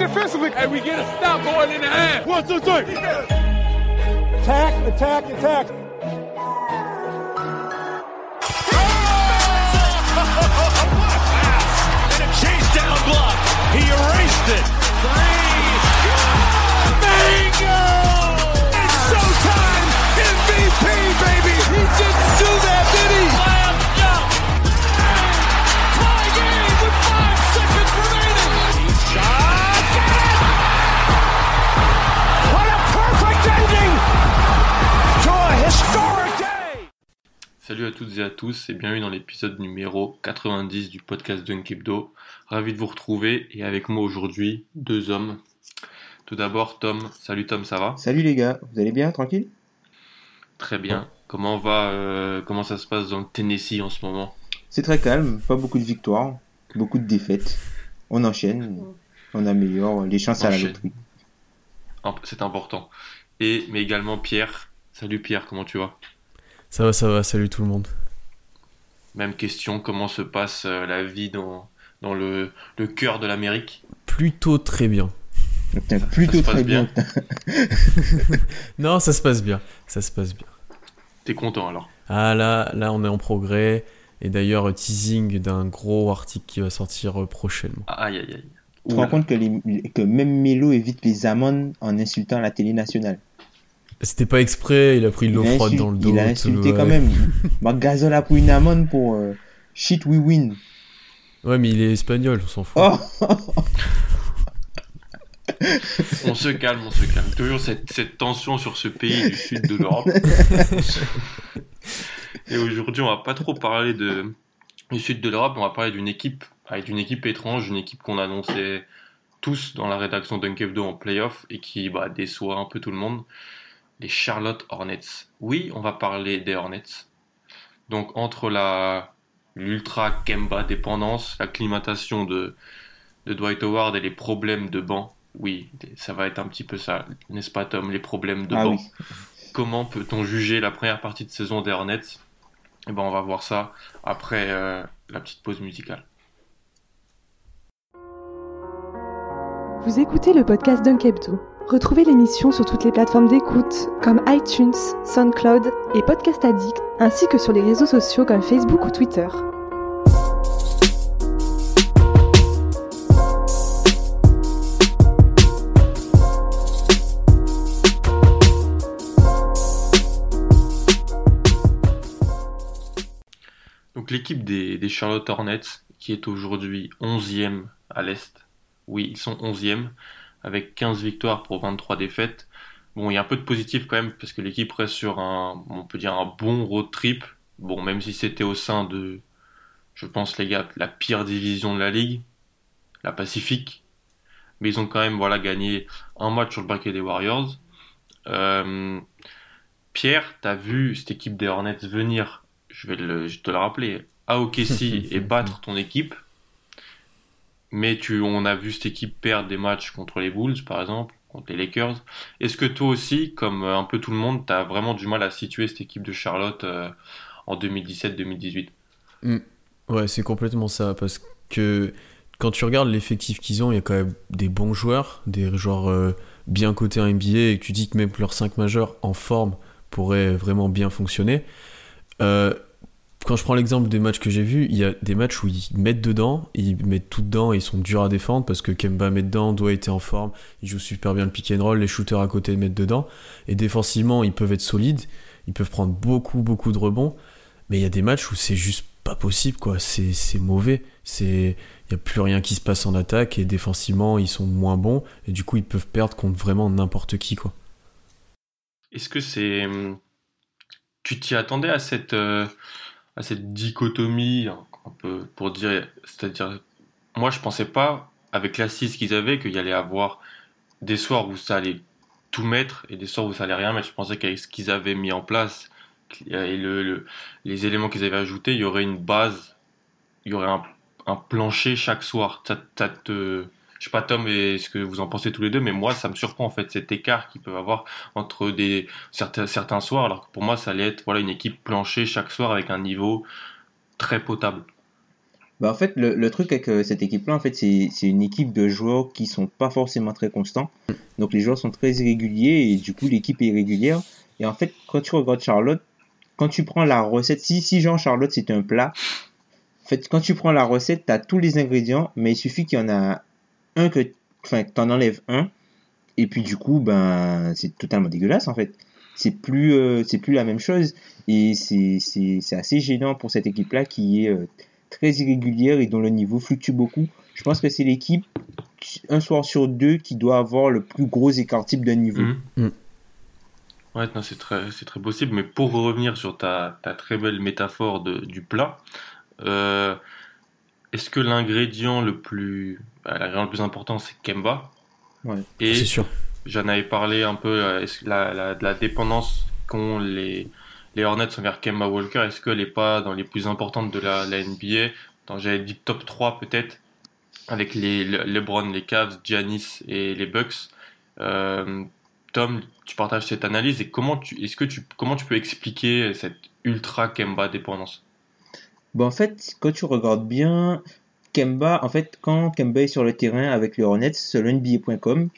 Defensively. And we get a stop going in the half. One, two, three. Attack, attack, attack. And a chase down block. He erased it. Three. Bingo! It's showtime. MVP, baby. He didn't do that, did he? Salut à toutes et à tous et bienvenue dans l'épisode numéro 90 du podcast Dunk Hebdo. Ravi de vous retrouver et avec moi aujourd'hui deux hommes. Tout d'abord Tom. Salut Tom, ça va? Salut les gars, vous allez bien, tranquille? Très bien. Comment va euh, Comment ça se passe dans le Tennessee en ce moment? C'est très calme, pas beaucoup de victoires, beaucoup de défaites. On enchaîne, on améliore les chances à la loterie. C'est important. Et mais également Pierre. Salut Pierre, comment tu vas? Ça va, ça va, salut tout le monde. Même question, comment se passe euh, la vie dans, dans le, le cœur de l'Amérique? Plutôt très bien. Putain, plutôt très bien. bien. Non, ça se passe bien, ça se passe bien. T'es content alors? Ah là, là on est en progrès. Et d'ailleurs, euh, teasing d'un gros article qui va sortir euh, prochainement. Aïe aïe aïe. Tu te rends compte que, les- que même Melo évite les amendes en insultant la télé nationale? C'était pas exprès, il a pris de l'eau froide dans le dos. il a tout, insulté ouais. quand même. Marc Gasol a pris une amende pour euh, shit we win. Ouais, mais il est espagnol, on s'en fout. Oh On se calme, on se calme. Toujours cette, cette tension sur ce pays du sud de l'Europe. Et aujourd'hui, on va pas trop parler de, du sud de l'Europe, on va parler d'une équipe, avec d'une équipe étrange, une équipe qu'on annonçait tous dans la rédaction Dunk Hebdo en playoff et qui bah, déçoit un peu tout le monde. Les Charlotte Hornets. Oui, on va parler des Hornets. Donc entre la l'ultra Kemba dépendance, l'acclimatation de, de Dwight Howard et les problèmes de banc. Oui, ça va être un petit peu ça, n'est-ce pas Tom, les problèmes de Ah banc. oui. Comment peut-on juger la première partie de saison des Hornets? Eh ben, on va voir ça après euh, la petite pause musicale. Vous écoutez le podcast Dunk Hebdo. Retrouvez l'émission sur toutes les plateformes d'écoute comme iTunes, SoundCloud et Podcast Addict, ainsi que sur les réseaux sociaux comme Facebook ou Twitter. Donc l'équipe des, des Charlotte Hornets, qui est aujourd'hui 11e à l'Est. Oui, ils sont 11e, avec 15 victoires pour 23 défaites. Bon, il y a un peu de positif quand même, parce que l'équipe reste sur un, on peut dire, un bon road trip. Bon, même si c'était au sein de, je pense les gars, la pire division de la ligue, la Pacifique. Mais ils ont quand même, voilà, gagné un match sur le braquet des Warriors. Euh, Pierre, t'as vu cette équipe des Hornets venir? Je vais le, je te le rappeler, à OKC et battre ton équipe. Mais tu, on a vu cette équipe perdre des matchs contre les Bulls, par exemple, contre les Lakers. Est-ce que toi aussi, comme euh, un peu tout le monde, tu as vraiment du mal à situer cette équipe de Charlotte euh, en 2017-2018 Ouais, c'est complètement ça. Parce que quand tu regardes l'effectif qu'ils ont, il y a quand même des bons joueurs, des joueurs euh, bien cotés en NBA, et que tu dis que même leurs 5 majeurs en forme pourraient vraiment bien fonctionner. Quand je prends l'exemple des matchs que j'ai vus, il y a des matchs où ils mettent dedans, ils mettent tout dedans et ils sont durs à défendre parce que Kemba met dedans, doit être en forme, il joue super bien le pick and roll, les shooters à côté mettent dedans. Et défensivement, ils peuvent être solides, ils peuvent prendre beaucoup, beaucoup de rebonds. Mais il y a des matchs où c'est juste pas possible, quoi. C'est mauvais. C'est il y a plus rien qui se passe en attaque et défensivement ils sont moins bons et du coup ils peuvent perdre contre vraiment n'importe qui, quoi. Est-ce que c'est. Tu t'y attendais à cette, euh, à cette dichotomie pour dire, c'est-à-dire, moi je pensais pas, avec l'assise qu'ils avaient, qu'il y allait avoir des soirs où ça allait tout mettre et des soirs où ça allait rien mettre. Je pensais qu'avec ce qu'ils avaient mis en place et le, les éléments qu'ils avaient ajoutés, il y aurait une base, il y aurait un, plancher chaque soir. Ça te, je sais pas Tom et ce que vous en pensez tous les deux, mais moi ça me surprend en fait cet écart qu'ils peuvent avoir entre des certains certains soirs, alors que pour moi ça allait être voilà une équipe planchée chaque soir avec un niveau très potable. Bah en fait, le, truc avec euh, cette équipe-là, en fait, c'est une équipe de joueurs qui sont pas forcément très constants. Donc les joueurs sont très irréguliers et du coup l'équipe est irrégulière. Et en fait, quand tu regardes Charlotte, quand tu prends la recette, si, si genre Charlotte c'est un plat, en fait, quand tu prends la recette, tu as tous les ingrédients, mais il suffit qu'il y en a un que, enfin, que t'en enlèves un, et puis du coup, ben, c'est totalement dégueulasse en fait. C'est plus, euh, c'est plus la même chose, et c'est, c'est, c'est assez gênant pour cette équipe-là qui est euh, très irrégulière et dont le niveau fluctue beaucoup. Je pense que c'est l'équipe, un soir sur deux, qui doit avoir le plus gros écart type de niveau. Ouais, non, c'est très, c'est très possible. Mais pour revenir sur ta, ta très belle métaphore de, du plat, euh, est-ce que l'ingrédient le plus, bah, l'ingrédient le plus important, c'est Kemba? Ouais. Et C'est sûr. j'en avais parlé un peu euh, la, la, de la dépendance qu'ont les, les Hornets envers Kemba Walker. Est-ce qu'elle n'est pas dans les plus importantes de la, la NBA Dans- J'avais dit top 3 peut-être, avec les le- LeBron, les Cavs, Giannis et les Bucks. Euh, Tom, tu partages cette analyse et comment tu, est-ce que tu, comment tu peux expliquer cette ultra Kemba dépendance? Bon, en fait, quand tu regardes bien, Kemba, en fait, quand Kemba est sur le terrain avec les Hornets, selon NBA.com,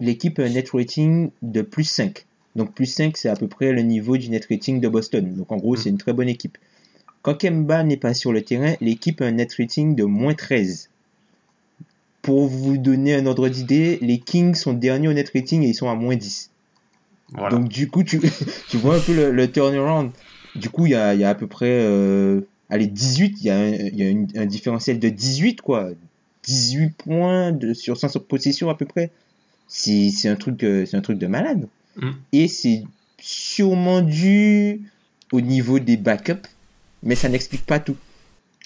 l'équipe a un net rating de plus 5. Donc, plus 5, c'est à peu près le niveau du net rating de Boston. Donc, en gros, c'est une très bonne équipe. Quand Kemba n'est pas sur le terrain, l'équipe a un net rating de moins 13. Pour vous donner un ordre d'idée, les Kings sont derniers au net rating et ils sont à moins 10. Voilà. Donc du coup, tu, tu vois un peu le, le turnaround. Du coup, il y a, y a à peu près, euh, allez, 18, il y a, un, il y a une- un différentiel de 18, quoi. 18 points de, sur 500 possessions à peu près. C'est c'est un, truc, euh, c'est un truc de malade. Mm. Et c'est sûrement dû au niveau des backups, mais ça n'explique pas tout.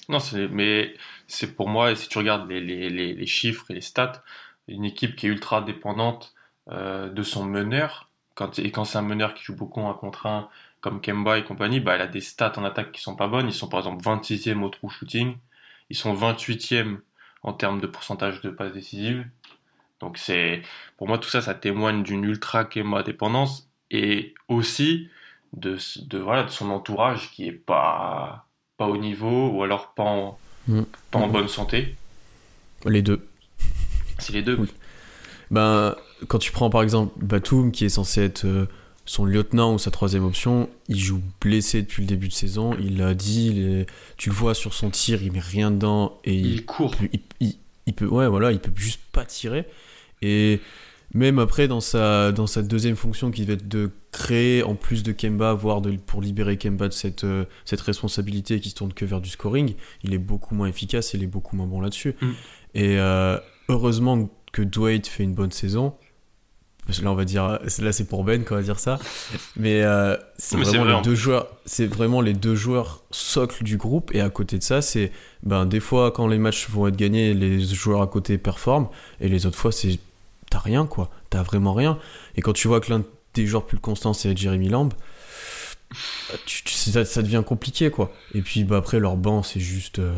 Non, c'est, mais c'est pour moi, et si tu regardes les, les, les, les chiffres et les stats, une équipe qui est ultra dépendante euh, de son meneur, quand, et quand c'est un meneur qui joue beaucoup un contre un, comme Kemba et compagnie, bah, elle a des stats en attaque qui sont pas bonnes. Ils sont par exemple 26e au true shooting, ils sont 28e en termes de pourcentage de passes décisives. Donc c'est, pour moi, tout ça, ça témoigne d'une ultra Kemba dépendance et aussi de, de, voilà, de son entourage qui est pas, pas au niveau ou alors pas en, Mm. pas en Mm. bonne santé. Les deux. C'est les deux. Oui. Ben, quand tu prends par exemple Batum, qui est censé être euh, son lieutenant ou sa troisième option, il joue blessé depuis le début de saison. Il l'a dit, il est- tu le vois sur son tir, il met rien dedans et il, Il court. il, il- il peut, ouais, voilà, il peut juste pas tirer. Et même après, dans sa, dans sa deuxième fonction, qui va être de créer en plus de Kemba, voire de, pour libérer Kemba de cette, euh, cette responsabilité qui se tourne que vers du scoring, il est beaucoup moins efficace et il est beaucoup moins bon là-dessus. Mm. Et euh, heureusement que Dwight fait une bonne saison. Parce que là, on va dire, là, c'est pour Ben qu'on va dire ça. Mais euh, c'est vraiment vrai, les deux joueurs, c'est vraiment les deux joueurs socles du groupe. Et à côté de ça, c'est, ben, des fois, quand les matchs vont être gagnés, les joueurs à côté performent. Et les autres fois, c'est, t'as rien, quoi. T'as vraiment rien. Et quand tu vois que l'un des joueurs plus constants, c'est Jeremy Lamb, tu, tu- ça, ça devient compliqué, quoi. Et puis, bah, après, leur banc, c'est juste, euh,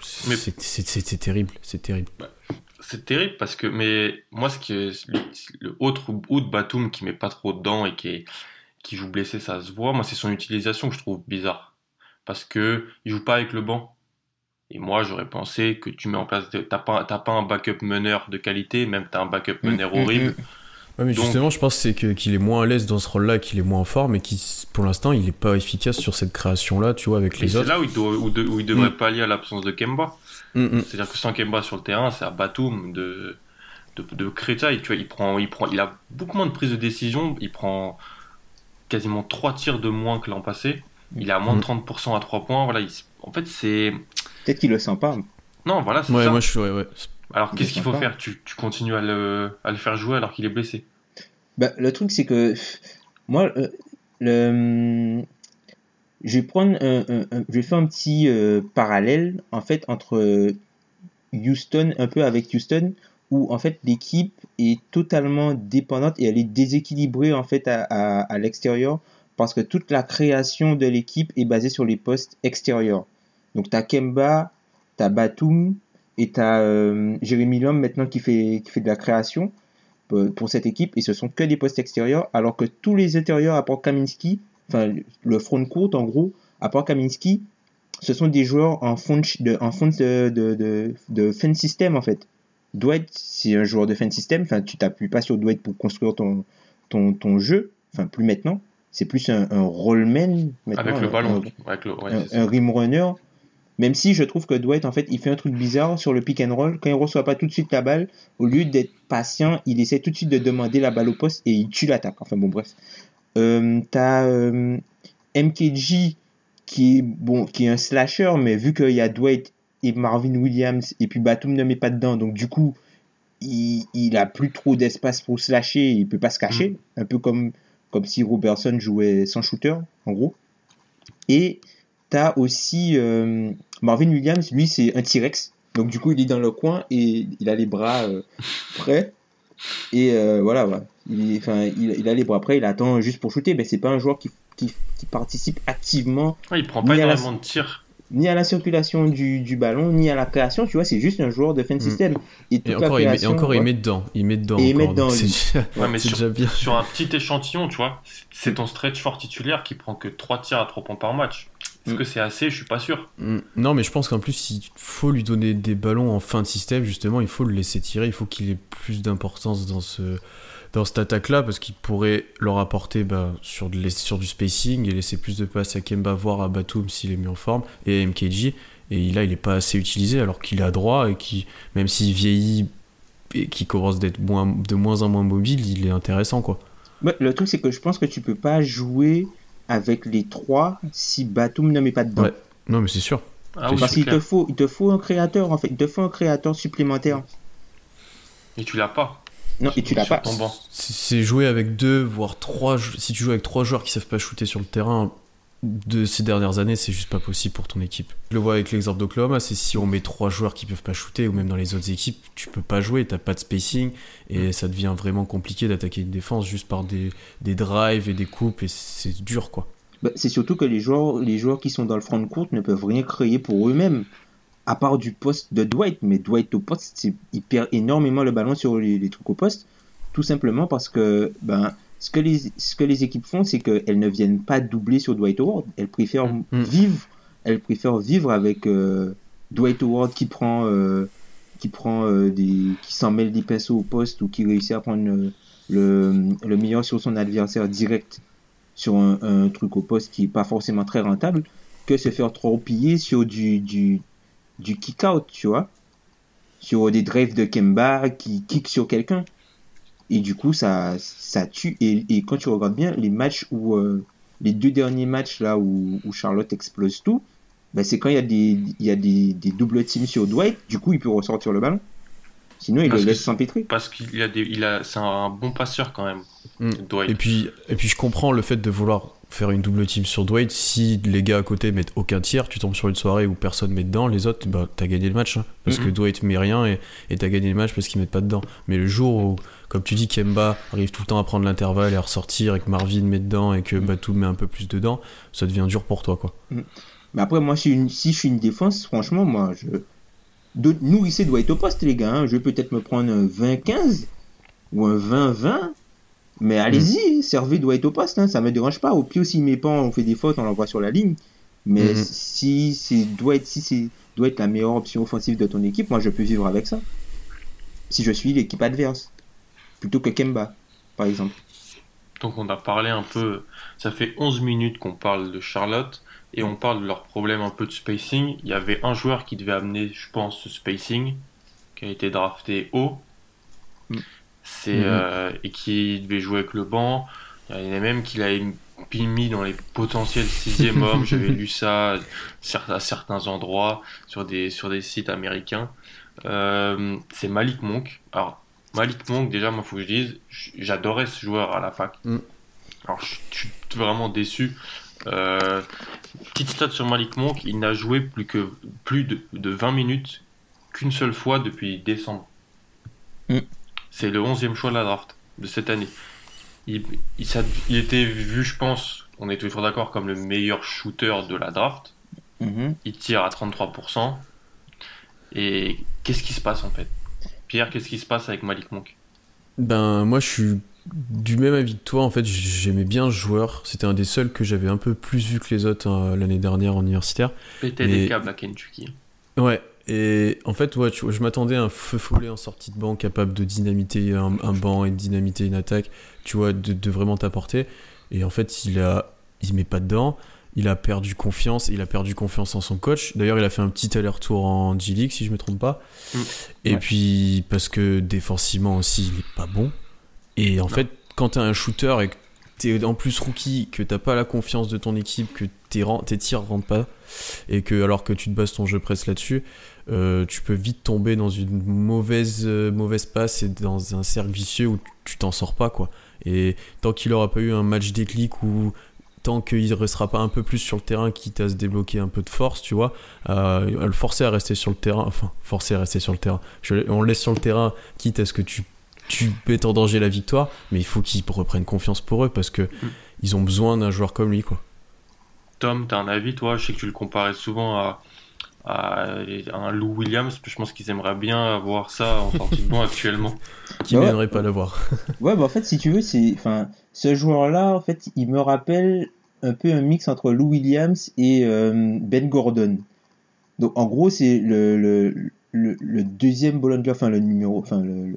c'est, terrible. C'est terrible. C'est terrible parce que, mais moi, ce qui est le, autre ou de Batum qui met pas trop dedans et qui, est, qui joue blessé, ça se voit. Moi, c'est son utilisation que je trouve bizarre. Parce que il joue pas avec le banc. Et moi, j'aurais pensé que tu mets en place, de- t'as pas, t'as pas un backup meneur de qualité, même t'as un backup meneur Mm, mm, horrible. mm. Ouais, mais Donc- justement, je pense que c'est que- qu'il est moins à l'aise dans ce rôle-là, qu'il est moins forme et qu'il, pour l'instant, il est pas efficace sur cette création-là, tu vois, avec les c'est autres. là où il, doit, où, de- où il devrait pallier à l'absence de Kemba. Mm, mm. C'est-à-dire que sans Kemba sur le terrain, c'est à Batum de, de, de créer ça. Et, tu vois, il, prend, il, prend, il a beaucoup moins de prise de décision. Il prend quasiment 3 tirs de moins que l'an passé. Il est à moins de 30% à 3 points. Voilà, il en fait, c'est. Peut-être qu'il le sent pas. Non, voilà, c'est Ouais, ça. moi, je suis, ouais, ouais. Alors, qu'est-ce il qu'il faut pas. faire? tu, tu continues à le, à le faire jouer alors qu'il est blessé. Bah, le truc, c'est que moi, euh, le, je vais prendre un, un- un- je faire un petit euh, parallèle en fait entre Houston un peu avec Houston où en fait l'équipe est totalement dépendante et elle est déséquilibrée en fait à, l'extérieur parce que toute la création de l'équipe est basée sur les postes extérieurs. Donc t'as Kemba, t'as Batum et t'as euh, Jérémy Lamb maintenant qui fait qui fait de la création pour, pour cette équipe et ce sont que des postes extérieurs alors que tous les intérieurs à part Kaminski, enfin le front court en gros, à part Kaminski, ce sont des joueurs en fond de, en fond de, de, de, de fan system en fait. Dwight, c'est un joueur de fan system, enfin tu t'appuies pas sur Dwight pour construire ton, ton, ton jeu, enfin plus maintenant, c'est plus un, un rollman maintenant, Avec le ballon. un- Avec le, ouais, un rim runner. Même si je trouve que Dwight, en fait, il fait un truc bizarre sur le pick and roll. Quand il reçoit pas tout de suite la balle, au lieu d'être patient, il essaie tout de suite de demander la balle au poste et il tue l'attaque. Enfin bon, bref. Euh, T'as euh, MKG qui est bon, qui est un slasher, mais vu qu'il y a Dwight et Marvin Williams et puis Batum ne met pas dedans, donc du coup, il, il a plus trop d'espace pour slasher, il peut pas se cacher, un peu comme comme si Robertson jouait sans shooter, en gros. Et t'as aussi euh, Marvin Williams, lui c'est un T-Rex, donc du coup il est dans le coin et il a les bras prêts. Et euh, voilà, voilà. Il, enfin, il, il a les bras prêts, il attend juste pour shooter, mais c'est pas un joueur qui, qui, qui participe activement Ouais, il prend pas Ni à la- énormément de tirs. ni à la circulation du, du ballon, ni à la création, tu vois, c'est juste un joueur de fan system. Et, toute Et encore, il met, et encore il met dedans. Il met dedans. Et il met dedans, c'est Ouais, sur, déjà bien. sur un petit échantillon, tu vois, c'est ton stretch fort titulaire qui prend que 3 tirs à 3 points par match. Est-ce Mm. que c'est assez? Je suis pas sûr. Mm, Non, mais je pense qu'en plus, il faut lui donner des ballons en fin de système, justement, il faut le laisser tirer, il faut qu'il ait plus d'importance dans, ce, dans cette attaque-là, parce qu'il pourrait leur apporter bah, sur, de, sur du spacing et laisser plus de passes à Kemba, voire à Batum s'il est mis en forme, et à MKG. Et là, il n'est pas assez utilisé, alors qu'il est à droit, et qui, même s'il vieillit et qu'il commence d'être moins, de moins en moins mobile, il est intéressant, quoi. Le truc, c'est que je pense que tu peux pas jouer avec les trois si Batum ne met pas dedans. Ouais. Non, mais c'est sûr. Ah oui, Parce qu'il te faut, il te faut un créateur, en fait. Il te faut un créateur supplémentaire. Et tu l'as pas. Non, et tu l'as pas. C'est jouer avec deux, voire trois. Si tu joues avec trois joueurs qui savent pas shooter sur le terrain de ces dernières années, c'est juste pas possible pour ton équipe. Je le vois avec l'exemple d'Oklahoma, c'est si on met trois joueurs qui peuvent pas shooter, ou même dans les autres équipes, tu peux pas jouer, t'as pas de spacing, et ça devient vraiment compliqué d'attaquer une défense juste par des, des drives et des coupes, et c'est dur quoi. Bah, c'est surtout que les joueurs, les joueurs qui sont dans le front de court ne peuvent rien créer pour eux-mêmes. À part du poste de Dwight. Mais Dwight au poste, il perd énormément le ballon sur les, les trucs au poste. Tout simplement parce que ben, ce, que les, ce que les équipes font, c'est qu'elles ne viennent pas doubler sur Dwight Howard. Elles préfèrent Mm. vivre. Elles préfèrent vivre avec euh, Dwight Howard qui prend, euh, qui prend euh, des, qui s'en mêle des pinceaux au poste ou qui réussit à prendre le, le, le meilleur sur son adversaire direct sur un, un truc au poste qui est pas forcément très rentable que se faire trop piller sur du, du, du kick-out, tu vois. Sur des drives de Kemba qui kick sur quelqu'un. Et du coup, ça, ça tue. Et, et quand tu regardes bien, les matchs où, euh, les deux derniers matchs là où, où Charlotte explose tout, ben c'est quand il y a des, il y a des, des doubles teams sur Dwight, du coup, il peut ressortir le ballon. Sinon, il Parce le laisse s'empêtrer. Parce qu'il a des, il a, c'est un bon passeur quand même. Mm. Dwight. Et puis, et puis je comprends le fait de vouloir faire une double team sur Dwight. Si les gars à côté mettent aucun tir, tu tombes sur une soirée où personne met dedans, les autres, bah, t'as gagné le match. hein. parce Mhm. que Dwight met rien et et t'as gagné le match parce qu'ils mettent pas dedans. Mais le jour où, comme tu dis, Kemba arrive tout le temps à prendre l'intervalle et à ressortir et que Marvin met dedans et que Batum met un peu plus dedans, ça devient dur pour toi, quoi. Mais après, moi, si, une- si je suis une défense, franchement, moi, je. de- Nourrissez doit être au poste, les gars. hein. Je vais peut-être me prendre un 20-15 ou un 20-20. Mais allez-y, servez doit être au poste. Hein. Ça me dérange pas. Au pire, s'il met pas, on fait des fautes, on l'envoie sur la ligne. Mais Mhm. si c'est doit être si c'est doit être la meilleure option offensive de ton équipe, moi je peux vivre avec ça. Si je suis l'équipe adverse, plutôt que Kemba, par exemple. Donc on a parlé un peu, ça fait 11 minutes qu'on parle de Charlotte et on parle de leur problème un peu de spacing. Il y avait un joueur qui devait amener, je pense, ce spacing, qui a été drafté haut. Mm. C'est, Mhm. euh, et qui devait jouer avec le banc. Il y en a même qui l'a mis dans les potentiels sixième hommes. J'avais lu ça à certains endroits sur des, sur des sites américains. Euh, c'est Malik Monk. Alors, Malik Monk, déjà, moi, faut que je dise, j'adorais ce joueur à la fac. Mm. Alors, je je suis vraiment déçu Euh, petite stat sur Malik Monk, il n'a joué plus que plus de, de 20 minutes qu'une seule fois depuis décembre. Mm. C'est le 11e choix de la draft de cette année. Il, il, ça- il était vu, je pense, on est toujours d'accord, comme le meilleur shooter de la draft. Mhm. Il tire à 33%. Et qu'est-ce qui se passe en fait? Pierre, qu'est-ce qui se passe avec Malik Monk? Ben, moi, je suis du même avis que toi. En fait, j'aimais bien ce joueur. C'était un des seuls que j'avais un peu plus vu que les autres euh, l'année dernière en universitaire. Péter Mais- des câbles à Kentucky. Ouais. Et en fait, ouais, je m'attendais à un feu follet en sortie de banc capable de dynamiter un, un banc et de dynamiter une attaque, tu vois, de, de vraiment t'apporter. Et en fait, il a, il met pas dedans. Il a perdu confiance. Il a perdu confiance en son coach. D'ailleurs, il a fait un petit aller-retour en G League, si je me trompe pas. Mm. Et Ouais. puis, parce que défensivement aussi, il est pas bon. Et en fait, quand t'as un shooter et que t'es en plus rookie, que t'as pas la confiance de ton équipe, que tes, tes tirs rentrent pas, et que alors que tu te bases ton jeu presse là-dessus, euh, tu peux vite tomber dans une mauvaise, euh, mauvaise passe et dans un cercle vicieux où tu t'en sors pas, quoi. Et tant qu'il aura pas eu un match déclic ou tant qu'il restera pas un peu plus sur le terrain, quitte à se débloquer un peu de force, tu vois, euh, à le forcer à rester sur le terrain, enfin, forcer à rester sur le terrain. Je- on le laisse sur le terrain, quitte à ce que tu, tu mettes en danger la victoire, mais il faut qu'ils reprennent confiance pour eux parce que ils ont besoin d'un joueur comme lui, quoi. Tom, t'as un avis, toi? Je sais que tu le comparais souvent à, à un Lou Williams. Je pense qu'ils aimeraient bien avoir ça en sortie de banc actuellement. Qui Bah ouais. n'aimerait pas l'avoir Ouais, bah en fait, si tu veux, c'est, enfin, ce joueur-là, en fait, il me rappelle un peu un mix entre Lou Williams et euh, Ben Gordon. Donc, en gros, c'est le, le, le, le deuxième ball handler, enfin, le numéro, enfin, le,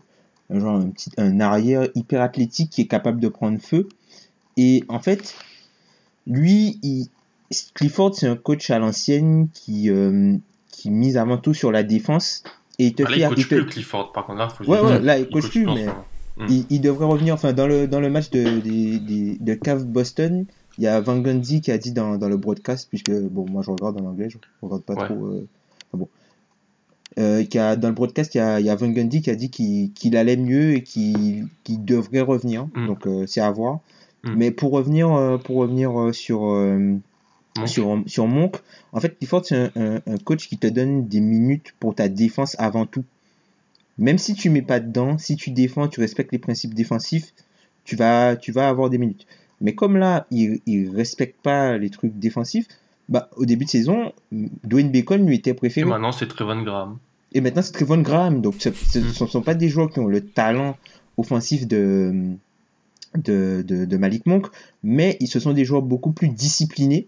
genre, un petit, un arrière hyper athlétique qui est capable de prendre feu. Et en fait, lui, il, Clifford, c'est un coach à l'ancienne qui, euh, qui mise avant tout sur la défense. Et il te Ah, là, fait, il coach il te- plus Clifford, par contre. Là, faut Ouais, ouais, là, il coach plus, en mais- il, il devrait revenir enfin dans le dans le match de de, de, de Cave Boston il y a Van Gundy qui a dit dans, dans le broadcast puisque bon moi je regarde en anglais je regarde pas Ouais. trop euh, enfin bon euh, qui a, dans le broadcast il y a, il y a Van Gundy qui a dit qu'il allait mieux et qu'il devrait revenir Mm. donc euh, c'est à voir Mm. mais pour revenir pour revenir sur Monk. sur sur Monk en fait Clifford c'est un, un, un coach qui te donne des minutes pour ta défense avant tout même si tu mets pas dedans, si tu défends, tu respectes les principes défensifs, tu vas, tu vas avoir des minutes. Mais comme là, il, il respecte pas les trucs défensifs, bah, au début de saison, Dwayne Bacon lui était Et préféré. maintenant, c'est Trevon Graham. Et maintenant, c'est Trevon Graham. Donc, ce ce- Mm. ne sont pas des joueurs qui ont le talent offensif de, de, de, de Malik Monk, mais ils, ce sont des joueurs beaucoup plus disciplinés.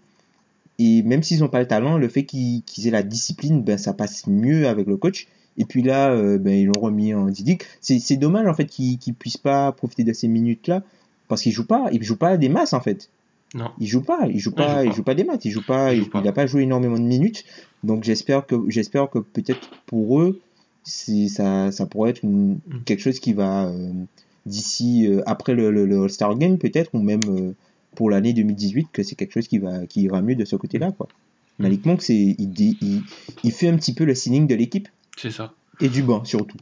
Et même s'ils n'ont pas le talent, le fait qu'ils aient la discipline, ben, ça passe mieux avec le coach. Et puis là, euh, ben, ils l'ont remis en Didic. C'est dommage, en fait, qu'ils qu'ils puissent pas profiter de ces minutes-là. Parce qu'ils jouent pas, ils jouent pas des masses, en fait. Non. Il joue pas, il joue Non, il pas, joue il joue pas des maths, il joue pas, Il il, joue pas. il a pas joué énormément de minutes. Donc j'espère que j'espère que peut-être pour eux, c'est ça, ça pourrait être une- Mm. quelque chose qui va euh, d'ici euh, après le, le, le All-Star Game peut-être ou même euh, pour l'année 2018 que c'est quelque chose qui va qui ira mieux de ce côté-là quoi. Mm. Malik Monk c'est il, il, il fait un petit peu le ceiling de l'équipe C'est ça. et du banc surtout.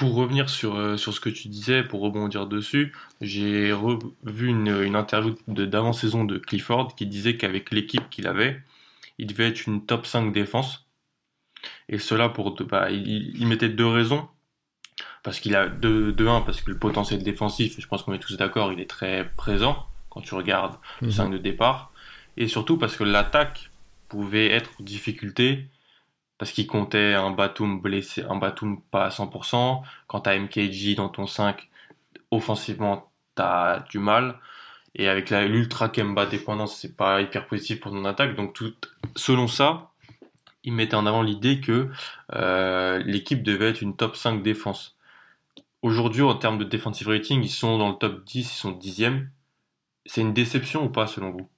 Pour revenir sur, euh, sur ce que tu disais, pour rebondir dessus, j'ai revu une, une interview d'avant-saison de Clifford qui disait qu'avec l'équipe qu'il avait, il devait être une top 5 défense. Et cela pour bah, il, il mettait deux raisons. Parce qu'il a de, de un, parce que le potentiel défensif, je pense qu'on est tous d'accord, il est très présent quand tu regardes le Mhm. 5 de départ. Et surtout parce que l'attaque pouvait être en difficulté parce qu'il comptait un Batum blessé, un Batum pas à 100%. Quand t'as MKG dans ton 5, offensivement, t'as du mal. Et avec l'ultra Kemba dépendance, c'est pas hyper positif pour ton attaque. Donc, selon ça, il mettait en avant l'idée que euh, l'équipe devait être une top 5 défense. Aujourd'hui, en termes de defensive rating, ils sont dans le top 10, ils sont 10e. C'est une déception ou pas, selon vous?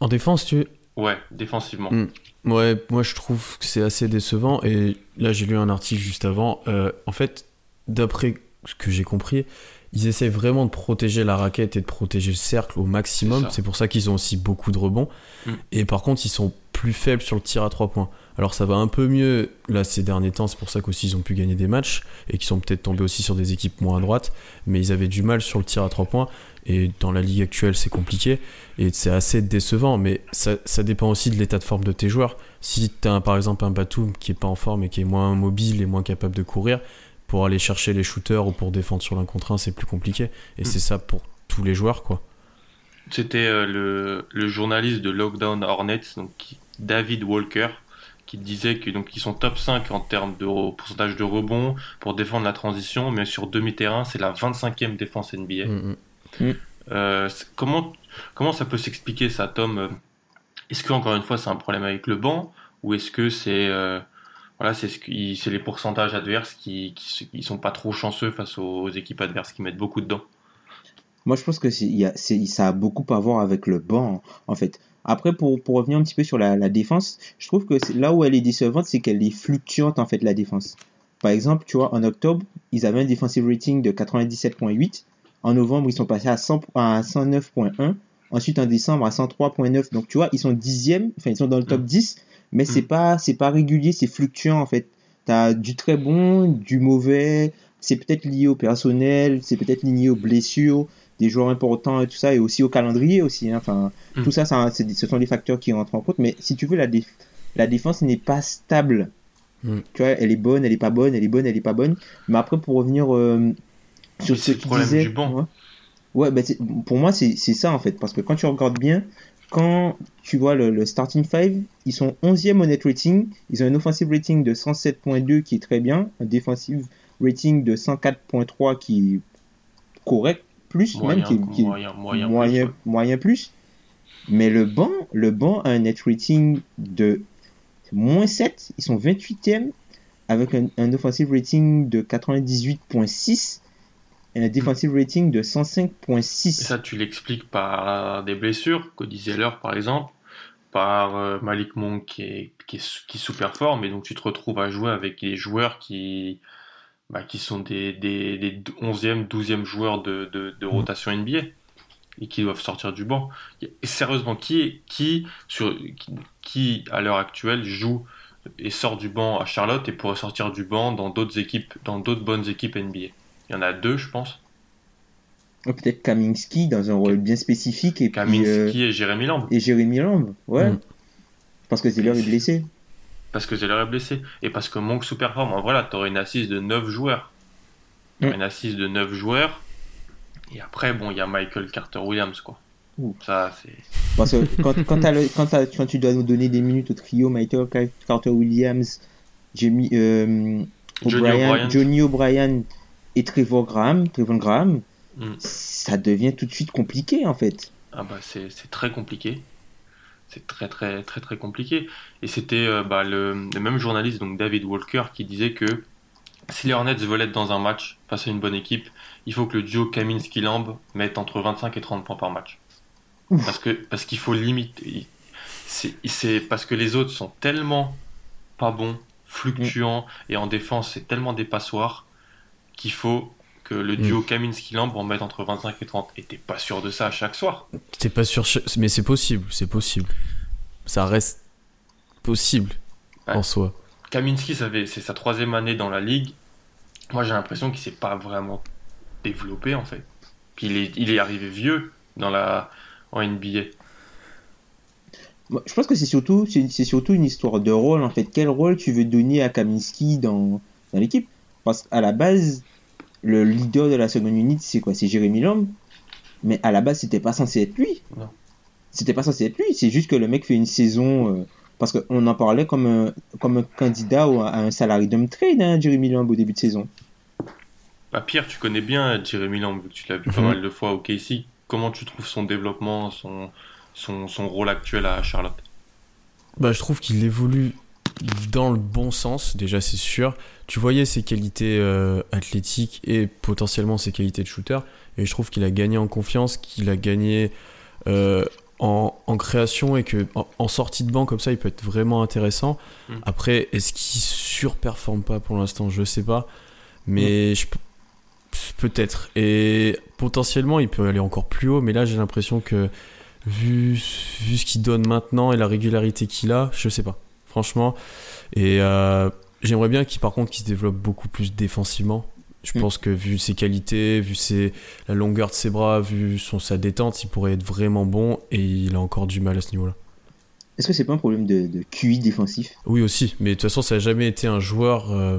En défense, tu Ouais, défensivement. Mm. Ouais, moi je trouve que c'est assez décevant. Et là, j'ai lu un article juste avant. Euh, en fait, d'après ce que j'ai compris, ils essaient vraiment de protéger la raquette et de protéger le cercle au maximum. C'est pour ça qu'ils ont aussi beaucoup de rebonds. Mm. Et par contre, ils sont plus faibles sur le tir à 3 points. Alors ça va un peu mieux là ces derniers temps, c'est pour ça qu'aussi ils ont pu gagner des matchs et qu'ils sont peut-être tombés aussi sur des équipes moins à droite, mais ils avaient du mal sur le tir à 3 points et dans la ligue actuelle c'est compliqué et c'est assez décevant, mais ça, dépend aussi de l'état de forme de tes joueurs. Si tu as par exemple un Batum qui est pas en forme et qui est moins mobile et moins capable de courir, pour aller chercher les shooters ou pour défendre sur l'un contre un, c'est plus compliqué. Et c'est ça pour tous les joueurs, quoi. C'était euh, le, journaliste de Lockdown Hornets, donc David Walker, qui disait que donc ils sont top 5 en termes de pourcentage de rebond pour défendre la transition, mais sur demi-terrain, c'est la 25e défense NBA. Mm, mm. mm. euh, comment comment ça peut s'expliquer ça, Tom? Est-ce que encore une fois c'est un problème avec le banc? Ou est-ce que c'est euh, voilà, c'est ce les pourcentages adverses qui, qui, sont pas trop chanceux face aux, équipes adverses qui mettent beaucoup dedans. Moi, je pense que y a, ça a beaucoup à voir avec le banc, en fait. Après, pour, pour revenir un petit peu sur la, défense, je trouve que là où elle est décevante, c'est qu'elle est fluctuante, en fait, la défense. Par exemple, tu vois, en octobre, ils avaient un defensive rating de 97.8. En novembre, ils sont passés à, 100, à 109.1. Ensuite, en décembre, à 103.9. Donc, tu vois, ils sont dixièmes, enfin, ils sont dans le top 10 mm mais c'est mm. pas c'est pas régulier, c'est fluctuant en fait. Tu as du très bon, du mauvais, c'est peut-être lié au personnel, c'est peut-être lié aux blessures des joueurs importants et tout ça et aussi au calendrier aussi hein. enfin mm. tout ça, ça ce sont des facteurs qui rentrent en compte mais si tu veux la la défense n'est pas stable. Mm. Tu vois, elle est bonne, elle est pas bonne, elle est bonne, elle est pas bonne. Mais après pour revenir euh, sur ce que tu disais, du banc. Ouais, bah, pour moi c'est ça en fait parce que quand tu regardes bien, quand tu vois le, starting five, ils sont 11e au net rating. Ils ont un offensive rating de 107.2 qui est très bien, un defensive rating de 104.3 qui est correct, plus même, qui, est moyen, moyen, plus, Mais le banc, le banc a un net rating de moins 7. Ils sont 28e avec un, un offensive rating de 98.6 et un defensive rating de 105.6. Ça, tu l'expliques par des blessures, Cody Zeller par exemple, par euh, Malik Monk qui, est, qui, qui sous-performe, et donc tu te retrouves à jouer avec des joueurs qui, bah, qui sont des, des, des 11e, 12e joueurs de, de, de, mm. rotation NBA et qui doivent sortir du banc. Et sérieusement, qui, qui, sur, qui, qui à l'heure actuelle joue et sort du banc à Charlotte et pourrait sortir du banc dans d'autres équipes, dans d'autres bonnes équipes NBA il y en a deux, je pense. Peut-être Kaminski dans un rôle bien spécifique. Et Kaminski euh, et Jérémy Lamb. Et Jérémy Lamb, ouais. Mm. Parce que Zeller est blessé. Parce que Zeller est blessé. Et parce que Monk sous-performe. En vrai, là, t'aurais une assise de 9 joueurs. Mm. Une assise de 9 joueurs. Et après, bon, il y a Michael Carter-Williams, quoi. Ça, c'est. Parce que quand, quand, tu dois nous donner des minutes au trio, Michael Carter-Williams, Jamie, euh, Johnny O'Brien et Trevor Graham, Trevor Graham, mm. ça devient tout de suite compliqué en fait. Ah bah c'est très compliqué. C'est très très très très compliqué. Et c'était euh, bah, le, même journaliste, donc David Walker, qui disait que si les Hornets veulent être dans un match face à une bonne équipe, il faut que le duo Kaminski-Lamb mette entre 25 et 30 points par match. Parce que parce qu'il faut limiter. C'est parce que les autres sont tellement pas bons, fluctuants, et en défense c'est tellement des passoires qu'il faut que le duo mm. Kaminski-Lamb en mette entre 25 et 30. Et t'es pas sûr de ça à chaque soir. T'es pas sûr, mais c'est possible, c'est possible. Ça reste possible en soi. Kaminski, c'est sa troisième année dans la ligue. Moi, j'ai l'impression qu'il s'est pas vraiment développé en fait. Puis il est, il est arrivé vieux dans la en NBA. Je pense que c'est surtout, c'est surtout une histoire de rôle en fait. Quel rôle tu veux donner à Kaminski dans, dans l'équipe? Parce qu'à la base, le leader de la seconde unité, c'est quoi? C'est Jérémy Lamb. Mais à la base, c'était pas censé être lui. C'était pas censé être lui. C'est juste que le mec fait une saison. Euh, parce qu'on en parlait comme un, comme un candidat à un salarié d'homme trade, hein, Jérémy Lamb, au début de saison. Bah, Pierre, tu connais bien Jérémy Lamb, tu l'as vu pas mhm. mal de fois au KC. Comment tu trouves son développement, son, son, son rôle actuel à Charlotte? Bah, Je trouve qu'il évolue dans le bon sens, déjà c'est sûr. Tu voyais ses qualités euh, athlétiques et potentiellement ses qualités de shooter. Et je trouve qu'il a gagné en confiance, qu'il a gagné euh, en, création et que en, sortie de banc comme ça, il peut être vraiment intéressant. Mm. Après, est-ce qu'il surperforme pas pour l'instant? Je sais pas. Mais. Peut-être. Et potentiellement, il peut aller encore plus haut, mais là, j'ai l'impression que, vu, vu ce qu'il donne maintenant et la régularité qu'il a, je sais pas. Franchement. Et euh, j'aimerais bien qu'il, par contre, qu'il se développe beaucoup plus défensivement. Je Mm. pense que vu ses qualités, vu ses, la longueur de ses bras, vu son, sa détente, il pourrait être vraiment bon et il a encore du mal à ce niveau-là. Est-ce que c'est pas un problème de, de QI défensif? Oui aussi, mais de toute façon ça n'a jamais été un joueur euh,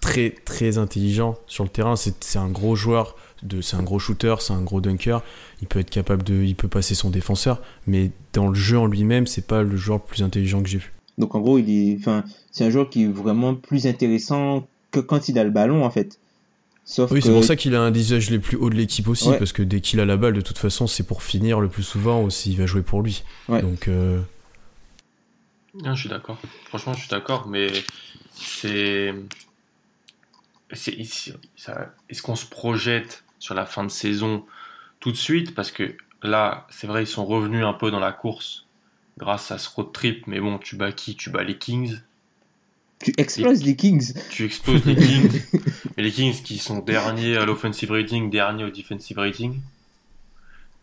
très très intelligent sur le terrain. C'est un gros joueur, c'est un gros shooter, c'est un gros dunker. Il peut être capable de, il peut passer son défenseur, mais dans le jeu en lui-même, c'est pas le joueur le plus intelligent que j'ai vu. Donc en gros, il est, enfin, c'est un joueur qui est vraiment plus intéressant que quand il a le ballon en fait. Sauf Oui, que c'est pour ça qu'il a un des usages les plus hauts de l'équipe aussi, Ouais. parce que dès qu'il a la balle, de toute façon, c'est pour finir le plus souvent ou s'il va jouer pour lui. Ouais. Donc euh, Non, je suis d'accord. Franchement, je suis d'accord, mais c'est. c'est- ça- Est-ce qu'on se projette sur la fin de saison tout de suite? Parce que là, c'est vrai, ils sont revenus un peu dans la course grâce à ce road trip, mais bon, tu bats qui? Tu bats les Kings. tu exploses les Kings. Tu exploses les Kings. mais les Kings qui sont derniers à l'offensive rating, derniers au defensive rating.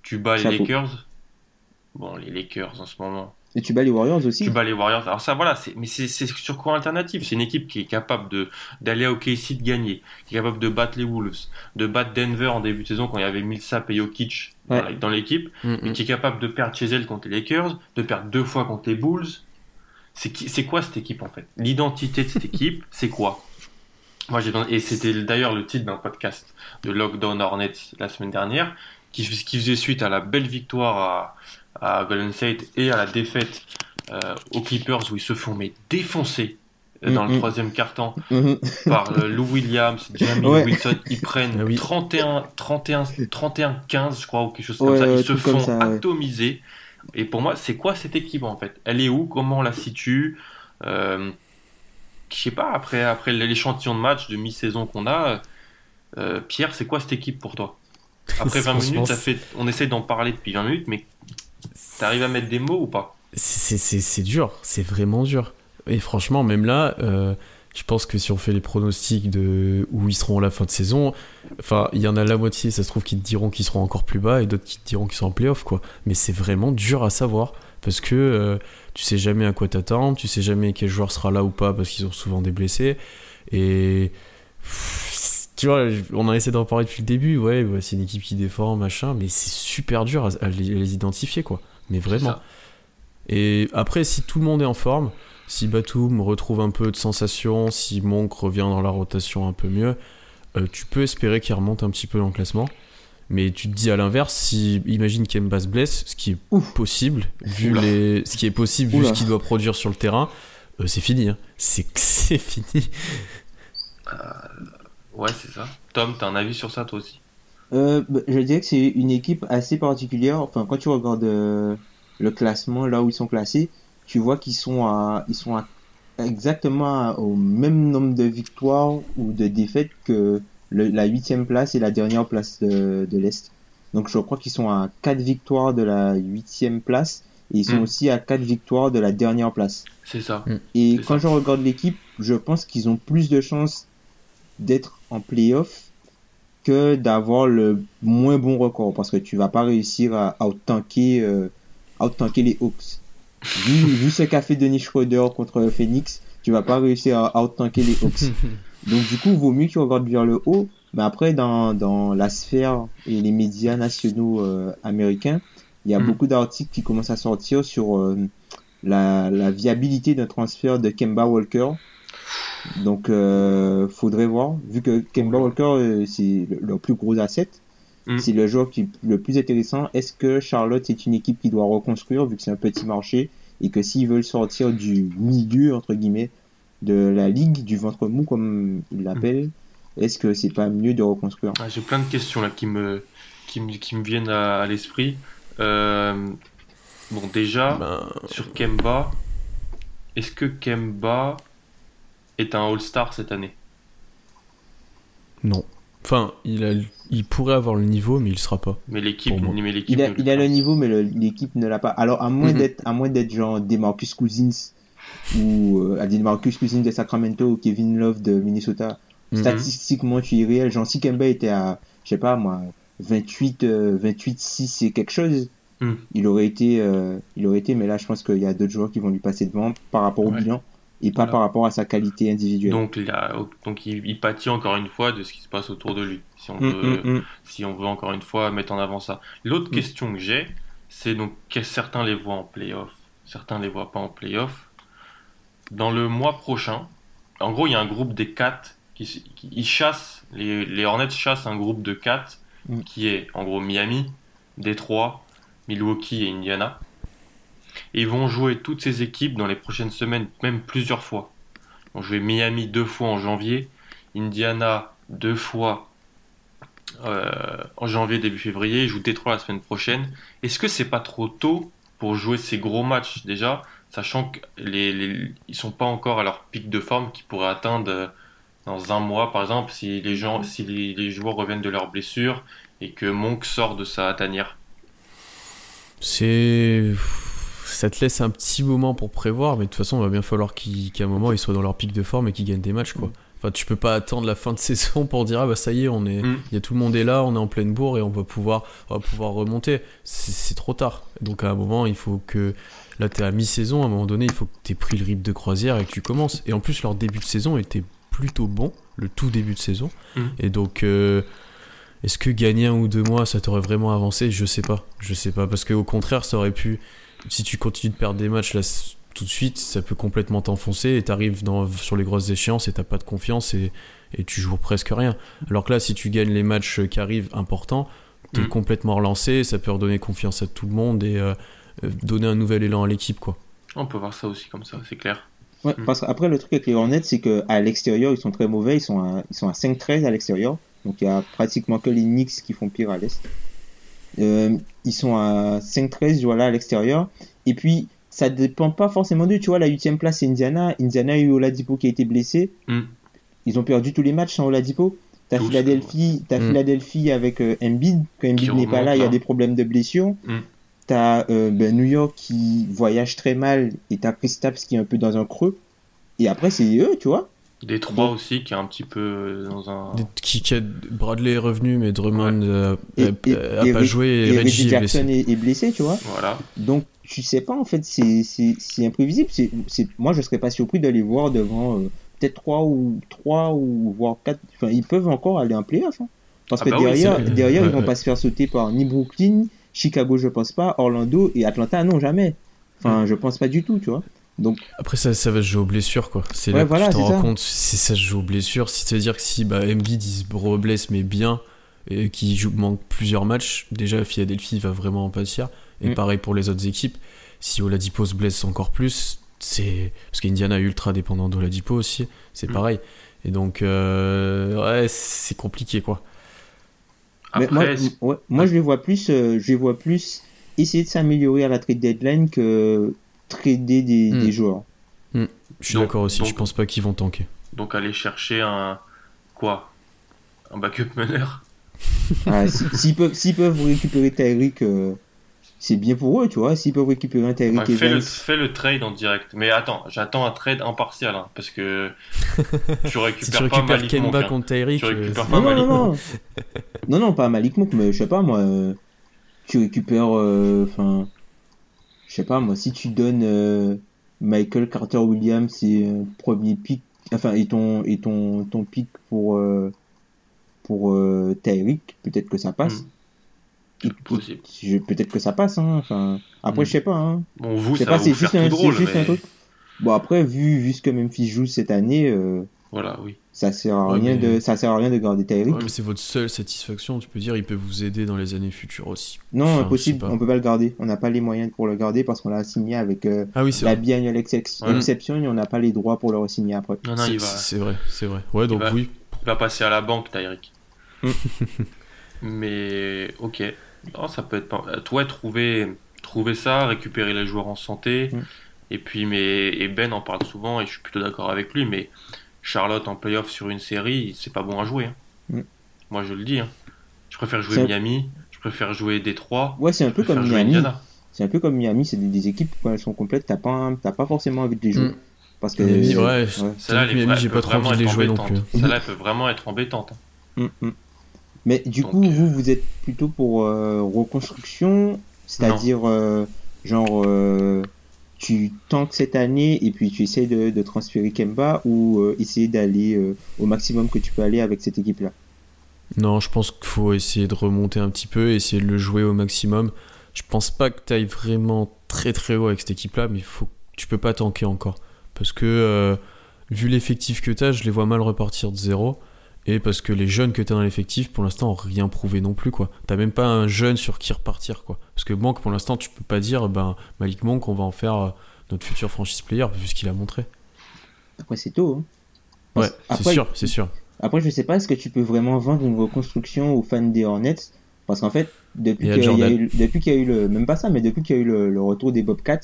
Tu bats les. Lakers. Bon, les Lakers en ce moment. Et tu bats les Warriors aussi. Tu bats les Warriors. Alors ça, voilà, mais c'est, sur quoi alternatif C'est une équipe qui est capable de, d'aller au KC de gagner, qui est capable de battre les Wolves, de battre Denver en début de saison quand il y avait Millsap et Jokic Ouais. dans l'équipe, mm, mm. qui est capable de perdre chez elle contre les Lakers, de perdre deux fois contre les Bulls. C'est, qui, c'est quoi cette équipe en fait? L'identité de cette équipe, c'est quoi? Moi, j'ai et c'était d'ailleurs le titre d'un podcast de Lockdown Hornets la semaine dernière, qui, qui faisait suite à la belle victoire à, à Golden State et à la défaite euh, aux Clippers où ils se font mais défoncer dans le troisième quart-temps Mhm. par euh, Lou Williams, Jamie Ouais. Wilson. Ils prennent Ah oui. 31, 31, 31, 15, je crois, ou quelque chose comme Ouais, ça. ouais, Ils se font ça, ouais. atomiser. Et pour moi, c'est quoi cette équipe en fait? Elle est où? Comment on la situe? Euh, Je sais pas, après, après l'échantillon de match de mi-saison qu'on a, euh, Pierre, c'est quoi cette équipe pour toi? Après 20 Franchement, minutes, ça fait, on essaie d'en parler depuis 20 minutes, mais t'arrives à mettre des mots ou pas? C'est dur, c'est vraiment dur. Et franchement, même là, euh, je pense que si on fait les pronostics de où ils seront à la fin de saison, enfin, il y en a la moitié, ça se trouve, qui te diront qu'ils seront encore plus bas et d'autres qui te diront qu'ils sont en playoff, quoi. Mais c'est vraiment dur à savoir parce que euh, tu sais jamais à quoi t'attendre, tu sais jamais quel joueur sera là ou pas parce qu'ils ont souvent des blessés. Et tu vois, on a essayé d'en parler depuis le début, ouais, ouais, c'est une équipe qui défend, machin, mais c'est super dur à, à les, à les identifier, quoi. Mais vraiment. Et après, si tout le monde est en forme, si Batum retrouve un peu de sensation, si Monk revient dans la rotation un peu mieux, euh, tu peux espérer qu'il remonte un petit peu dans le classement. Mais tu te dis à l'inverse, si imagine Kemba se blesse, ce qui est Ouf. possible, vu Oula. les, ce qui est possible vu ce qu'il doit produire sur le terrain, euh, c'est fini. hein. C'est c'est fini. Ouais, c'est ça. Tom, t'as un avis sur ça toi aussi? Euh, bah, je dirais que c'est une équipe assez particulière. Enfin, quand tu regardes euh, le classement, là où ils sont classés, tu vois qu'ils sont à, ils sont à exactement au même nombre de victoires ou de défaites que le- la huitième place et la dernière place de, de l'Est. Donc, je crois qu'ils sont à quatre victoires de la huitième place et ils sont Mm. aussi à quatre victoires de la dernière place. C'est ça. Et C'est quand ça. je regarde l'équipe, je pense qu'ils ont plus de chances d'être en playoff que d'avoir le moins bon record parce que tu vas pas réussir à out-tanker euh, out-tanker les Hawks. Vu, vu ce qu'a fait Denis Schroeder contre Phoenix, tu vas pas réussir à out-tanker les Hawks. Donc du coup, vaut mieux que tu regardes vers le haut, mais après dans, dans la sphère et les médias nationaux euh, américains, il y a Mm. beaucoup d'articles qui commencent à sortir sur euh, la, la viabilité d'un transfert de Kemba Walker. Donc euh, faudrait voir, vu que Kemba Walker euh, c'est le- leur plus gros asset, Mm. c'est le joueur qui est le plus intéressant. Est-ce que Charlotte est une équipe qui doit reconstruire vu que c'est un petit marché et que s'ils veulent sortir du milieu entre guillemets de la ligue du ventre mou comme ils l'appellent, est-ce que c'est pas mieux de reconstruire? Ah, J'ai plein de questions là qui me, qui me, qui me viennent à, à l'esprit. Euh, bon, déjà, Ben, sur Kemba, est-ce que Kemba est un All-Star cette année? Non. Enfin, il, a, il pourrait avoir le niveau, mais il sera pas. Mais l'équipe, Pour moi. mais l'équipe. Il a, ne il a le niveau, mais l'équipe ne l'a pas. Alors, à moins Mhm. d'être, à moins d'être genre Demarcus Cousins ou euh, à Demarcus Cousins de Sacramento ou Kevin Love de Minnesota Mhm. statistiquement tu es réel. Genre si Kemba était à, je sais pas moi, 28, euh, 28, 6 et quelque chose, Mhm. il aurait été, euh, il aurait été. Mais là, je pense qu'il y a d'autres joueurs qui vont lui passer devant par rapport au Ouais. bilan et pas Voilà. par rapport à sa qualité individuelle. Donc, il, a- donc il, il pâtit encore une fois de ce qui se passe autour de lui. Si on Mm, veut, mm, mm. si on veut encore une fois mettre en avant ça. L'autre question que j'ai, c'est donc que certains les voient en playoff, certains les voient pas en playoff. Dans le mois prochain, en gros, il y a un groupe des 4 qui, qui ils chassent, les, les Hornets chassent un groupe de 4 Mm. qui est en gros Miami, Détroit, Milwaukee et Indiana. Et vont jouer toutes ces équipes dans les prochaines semaines, même plusieurs fois. Ils vont jouer Miami deux fois en janvier, Indiana deux fois euh, en janvier, début février, ils jouent Détroit la semaine prochaine. Est-ce que c'est pas trop tôt pour jouer ces gros matchs déjà, sachant que les, sont pas encore à leur pic de forme qu'ils pourraient atteindre euh, dans un mois, par exemple, si les gens, si les, les joueurs reviennent de leurs blessures et que Monk sort de sa tanière? C'est. Ça te laisse un petit moment pour prévoir, mais de toute façon, il va bien falloir qu'à un moment ils soient dans leur pic de forme et qu'ils gagnent des matchs, quoi. Enfin, tu peux pas attendre la fin de saison pour dire ah bah ça y est, on est, Mm. il y a tout le monde est là, on est en pleine bourre et on va pouvoir, on va pouvoir remonter. C'est c'est trop tard. Donc à un moment, il faut que là t'es à mi-saison, à un moment donné, il faut que t'aies pris le rythme de croisière et que tu commences. Et en plus, leur début de saison était plutôt bon, le tout début de saison. Mm. Et donc. euh, est-ce que gagner un ou deux mois, ça t'aurait vraiment avancé? Je sais pas. Je sais pas. Parce qu'au contraire, ça aurait pu. Si tu continues de perdre des matchs là tout de suite, ça peut complètement t'enfoncer et t'arrives dans, sur les grosses échéances et t'as pas de confiance et, et tu joues presque rien. Alors que là, si tu gagnes les matchs qui arrivent importants, t'es Mm. complètement relancé, ça peut redonner confiance à tout le monde et euh, euh, donner un nouvel élan à l'équipe, quoi. On peut voir ça aussi comme ça, c'est clair. Ouais, Mm. parce qu'après, le truc avec les Hornets, c'est qu'à l'extérieur, ils sont très mauvais. Ils sont à, ils sont à 5-13 à l'extérieur. Donc, il y a pratiquement que les Knicks qui font pire à l'Est. Euh, ils sont à 5-13, voilà, à l'extérieur. Et puis, ça dépend pas forcément d'eux. Tu vois, la huitième place, c'est Indiana. Indiana a eu Oladipo qui a été blessé. Mm. Ils ont perdu tous les matchs sans Oladipo. T'as Philadelphie, t'as Mm. Philadelphie avec euh, Embiid. Quand Embiid n'est pas là, il y a là. des problèmes de blessure. Mm. T'as euh, ben, New York qui voyage très mal et t'as Kristaps qui est un peu dans un creux. Et après, c'est eux, tu vois. Détroit Donc- aussi qui est un petit peu euh, dans un. Qui, qui a- Bradley est revenu, mais Drummond euh, Et- a- et- a, et pas joué et, Et Reggie est blessé. Jackson est, est blessé, tu vois. Voilà. Donc, tu sais pas, en fait, c'est c'est- c'est imprévisible. C'est c'est- Moi, je serais pas surpris d'aller voir devant euh, peut-être 3 ou, 3 ou voire 4. Enfin, ils peuvent encore aller en playoff. Hein. Parce Ah que bah oui, derrière, c'est- derrière ouais, ils vont ouais. pas se faire sauter par ni Brooklyn, Chicago, je pense pas, Orlando et Atlanta, non, jamais. Enfin, je pense pas du tout, tu vois. Donc, Après, ça, ça va se jouer aux blessures, quoi. C'est Ouais, là que tu te c'est rends ça. compte, si ça se joue aux blessures. Si c'est-à-dire que si bah, Embiid il se reblesse, mais bien, et qu'il joue, manque plusieurs matchs, déjà Philadelphie va vraiment en pâtir. Et Mm. pareil pour les autres équipes. Si Oladipo se blesse encore plus, c'est. Parce qu'Indiana est ultra dépendant d'Oladipo aussi, c'est Mm. pareil. Et donc, euh, ouais, c'est compliqué, quoi. mais Après, moi, c'est- ouais, moi je les vois plus, euh, je les vois plus essayer de s'améliorer à la trade deadline que trader des, Mm. des joueurs. Je suis d'accord aussi, donc- je pense pas qu'ils vont tanker. donc aller chercher un. Quoi? Un backup meneur? Ah, si- S'ils peuvent, s'ils peuvent récupérer Tyreek, euh, c'est bien pour eux, tu vois. S'ils peuvent récupérer un Tyreek Ouais, fais, le, fais le trade en direct. Mais attends, j'attends un trade impartial. hein, parce que tu Si récupères, tu pas Malik Monk, hein. contre Tyreek, Tu euh, récupères c'est- pas Non, non, Malik non, non. non, non, pas Malik Monk, mais je sais pas, moi. euh, tu récupères. euh, Enfin. Je sais pas, moi, si tu donnes euh, Michael Carter Williams et euh, premier pick. Enfin, et ton, et ton, ton pick pour. euh, pour euh, Tyreek, peut-être que ça passe. Mm. Et- possible. Peut-être que ça passe, hein. Enfin, après, Mm. je sais pas, hein. Bon, vous, ça pas, va c'est vous juste, faire un, tout c'est drôle. juste mais... un truc. Bon, après, vu, vu ce que Memphis joue cette année, euh, Voilà, oui. ça sert à Ouais, rien mais- de, ça sert à rien de garder Tyreek. Ouais, mais c'est votre seule satisfaction, tu peux dire, il peut vous aider dans les années futures aussi. Non, Enfin, impossible, on peut pas le garder. On n'a pas les moyens pour le garder parce qu'on l'a signé avec euh, Ah oui, c'est la vrai. biannual exception Ouais. exception et on n'a pas les droits pour le re-signer après. Non, non, C'est- il va, C'est vrai, c'est vrai. Ouais, donc va- oui. il va passer à la banque, Tyreek. Mm. mais, ok. Non, ça peut être pas... euh, Toi, trouver, trouver ça, récupérer les joueurs en santé. Mm. Et puis, mais... et Ben en parle souvent et je suis plutôt d'accord avec lui, mais Charlotte en playoff sur une série, c'est pas bon à jouer. hein. Mm. Moi, je le dis. hein. Je préfère jouer Miami, je préfère jouer Détroit, Ouais, c'est un peu comme Miami. C'est un peu comme Miami, c'est des, des équipes quand elles sont complètes, t'as pas, un- t'as pas forcément envie de les jouer. Mm. Parce que. Miami, ouais, ouais. Celle-là, elle est- Miami, j'ai peut pas trop vraiment envie de les être jouer non plus. Celle-là, elle peut vraiment être embêtante. hein. Mm, mm. Mais du Donc, coup, euh, vous, vous êtes plutôt pour euh, reconstruction, c'est-à-dire, euh, genre, euh, tu tankes cette année et puis tu essaies de, transférer Kemba ou euh, essayer d'aller euh, au maximum que tu peux aller avec cette équipe-là? Non, je pense qu'il faut essayer de remonter un petit peu, essayer de le jouer au maximum. Je pense pas que tu ailles vraiment très très haut avec cette équipe-là, mais faut, tu peux pas tanker encore. Parce que, euh, vu l'effectif que tu as, je les vois mal repartir de zéro. Et parce que les jeunes que tu as dans l'effectif, pour l'instant, ont rien prouvé non plus. quoi. T'as même pas un jeune sur qui repartir. quoi. Parce que Monk, pour l'instant, tu peux pas dire, ben, Malik Monk, on va en faire euh, notre futur franchise player, vu ce qu'il a montré. Après, c'est tôt. hein. Ouais, Après, c'est sûr, c'est sûr. Après, je sais pas, est-ce que tu peux vraiment vendre une reconstruction aux fans des Hornets? Parce qu'en fait, depuis qu'il y, a eu- depuis qu'il y a eu le. Même pas ça, mais depuis qu'il y a eu le, le retour des Bobcats,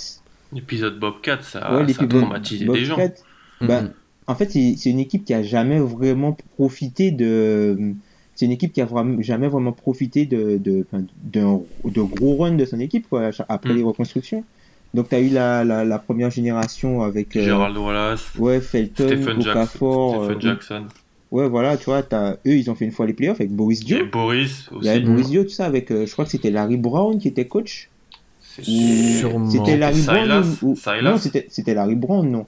L'épisode Bobcat, ça, ouais, ça a Bob- traumatisé des gens. Bobcats, bah, Mhm. En fait, c'est une équipe qui a jamais vraiment profité de. C'est une équipe qui a vraiment, jamais vraiment profité de, de, gros run de son équipe quoi, après Mm. les reconstructions. Donc, tu as eu la, la, la première génération avec. euh, Gerald Wallace, Ouais, Felton, Stephen, Jackson, Okafor. Stephen euh, Jackson. ouais, voilà, tu vois, as, eux, ils ont fait une fois les playoffs avec Boris Il y Dio. Boris Il y avait aussi. Boris Dio, tout ça, avec, euh, je crois que c'était Larry Brown qui était coach. C'était Larry Silas, Brown ou, Silas. Non, c'était Larry Brown, non.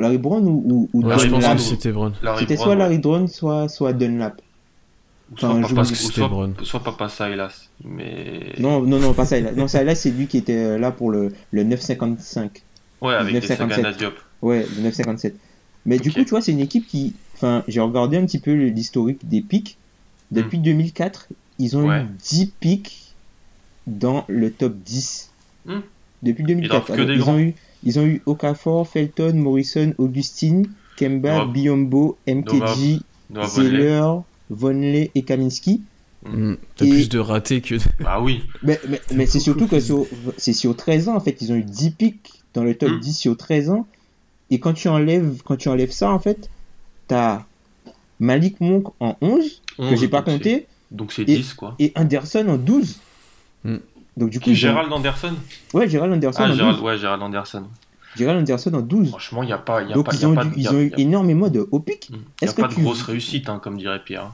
Larry Brown ou, Ouais, ou- c'était Brown. Soit. Larry Brown, soit, soit Dunlap. Ou soit, Enfin, je papa, pense que ou c'était soit- Brown. soit Papa Silas. Mais. Non, non, non, pas ça. Non, ça là, c'est lui qui était euh, là pour le, le 955. Ouais, avec des 957. Sagana Diop. Ouais, le 957. Mais du coup, tu vois, c'est une équipe qui. Enfin, j'ai regardé un petit peu l'historique des pics. Depuis 2004, ils ont Hmm. Ouais. eu 10 pics dans le top 10. Hmm. Depuis 2004. draftent que des ils, ont eu, ils ont eu Okafor, Felton, Morrison, Augustine, Kemba, Nova- Biombo, MKG. Zeller, Vonley et Kaminski. Mm. T'as Et- plus de ratés que. Bah oui. Mais, mais, mais c'est surtout que c'est sur 13 ans, en fait. Ils ont eu 10 pics dans le top Mm. 10 sur 13 ans. Et quand tu enlèves, quand tu enlèves ça, en fait, t'as Malik Monk en 11, que 11, j'ai pas compté, Donc c'est Et- 10 quoi. et Anderson en 12. Mm. Donc du coup, Gérald Anderson Ouais, Gérald Anderson Ah, 12. ouais, Gérald Anderson. Gérald Anderson en 12. Franchement, il n'y a pas, y a Donc pas, ils y a ont, pas, ils y a- ont eu y a- énormément de haut pics. Mm. Y a pas de tu- grosse réussite, hein, comme dirait Pierre.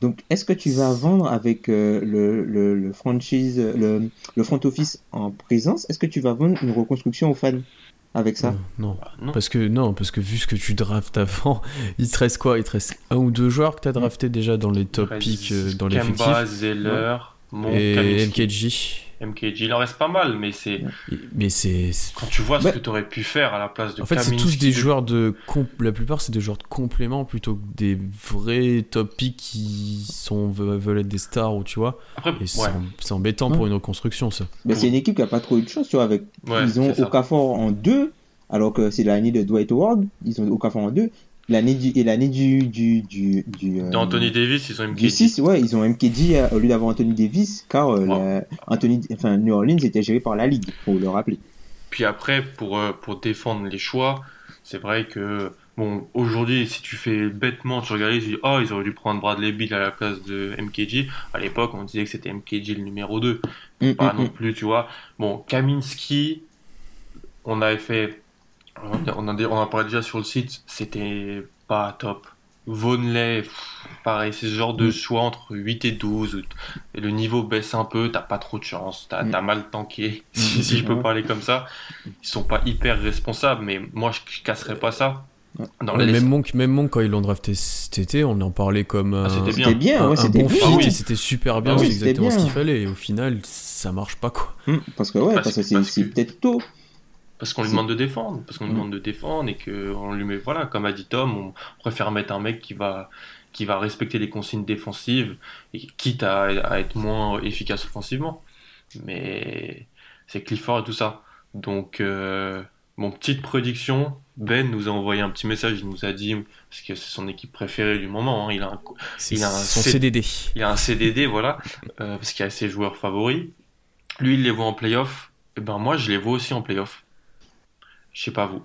Donc, est-ce que tu vas vendre avec euh, le, le, le franchise, le, le front office en présence? Est-ce que tu vas vendre une reconstruction aux fans avec ça? Euh, non. Bah, non. Parce que non, parce que vu ce que tu draftes avant, il te reste quoi? Il te reste un ou deux joueurs que tu as drafté déjà dans les top picks euh, dans Kemba, l'effectif. Zeller, Monk, Et Kaminsky, MKG. MKG. Il en reste pas mal, mais c'est Mais c'est. quand tu vois Bah- ce que tu aurais pu faire à la place de En fait, c'est tous des de- joueurs de. La plupart, c'est des joueurs de complément plutôt que des vrais top picks qui sont, veulent être des stars ou tu vois. Après, Et c'est ouais. em- c'est embêtant Ouais. pour une reconstruction, ça. Ben, C'est une équipe qui a pas trop eu de chance, tu vois. Avec... Ouais, ils ont. Okafor en 2, alors que c'est l'année de Dwight Howard. Ils ont Okafor en 2. L'année du... Et l'année du. du, du, du, euh, Anthony Davis, ils ont du MKG. 6, ouais, ils ont MKG euh, au lieu d'avoir Anthony Davis, car euh, Wow. la- Anthony... enfin, New Orleans était géré par la Ligue, faut le rappeler. Puis après, pour, pour défendre les choix, c'est vrai que, bon, aujourd'hui, si tu fais bêtement, tu regardes, tu dis, oh, ils auraient dû prendre Bradley Bill à la place de MKG. À l'époque, on disait que c'était MKG le numéro 2. Mm, Pas mm, non mm. plus, tu vois. Bon, Kaminski, on avait fait, on en, on en parlait déjà sur le site, c'était pas top. Vonley, pareil, c'est ce genre de Mm. choix entre 8 et 12. où t- et le niveau baisse un peu, t'as pas trop de chance, t'as Mm. mal tanké, si, si je peux parler comme ça. Ils sont pas hyper responsables, mais moi je, casserais pas ça. Dans Ouais, les- même, Monk, même Monk, quand ils l'ont drafté cet été, on en parlait comme Ah, c'était bien. C'était bien, un- ouais, un c'était bon bien. fit, Ah oui. c'était super bien, Ah oui, c'est c'était exactement ce bien. qu'il fallait. Et au final, ça marche pas quoi. Mm, Parce que, ouais, Parce- parce, que c'est peut-être tôt. Parce qu'on lui demande de défendre, parce qu'on lui Mm. demande de défendre et que on lui met, voilà, comme a dit Tom, on préfère mettre un mec qui va, qui va respecter les consignes défensives, et quitte à, à être moins efficace offensivement. Mais c'est Clifford et tout ça. Donc, euh, mon petite prédiction, Ben nous a envoyé un petit message, il nous a dit, parce que c'est son équipe préférée du moment, hein, il, a un, Il a un son C- CDD. il a un CDD, voilà, euh, parce qu'il a ses joueurs favoris. Lui, il les voit en playoff. Et ben moi, je les vois aussi en playoff. Je sais pas vous.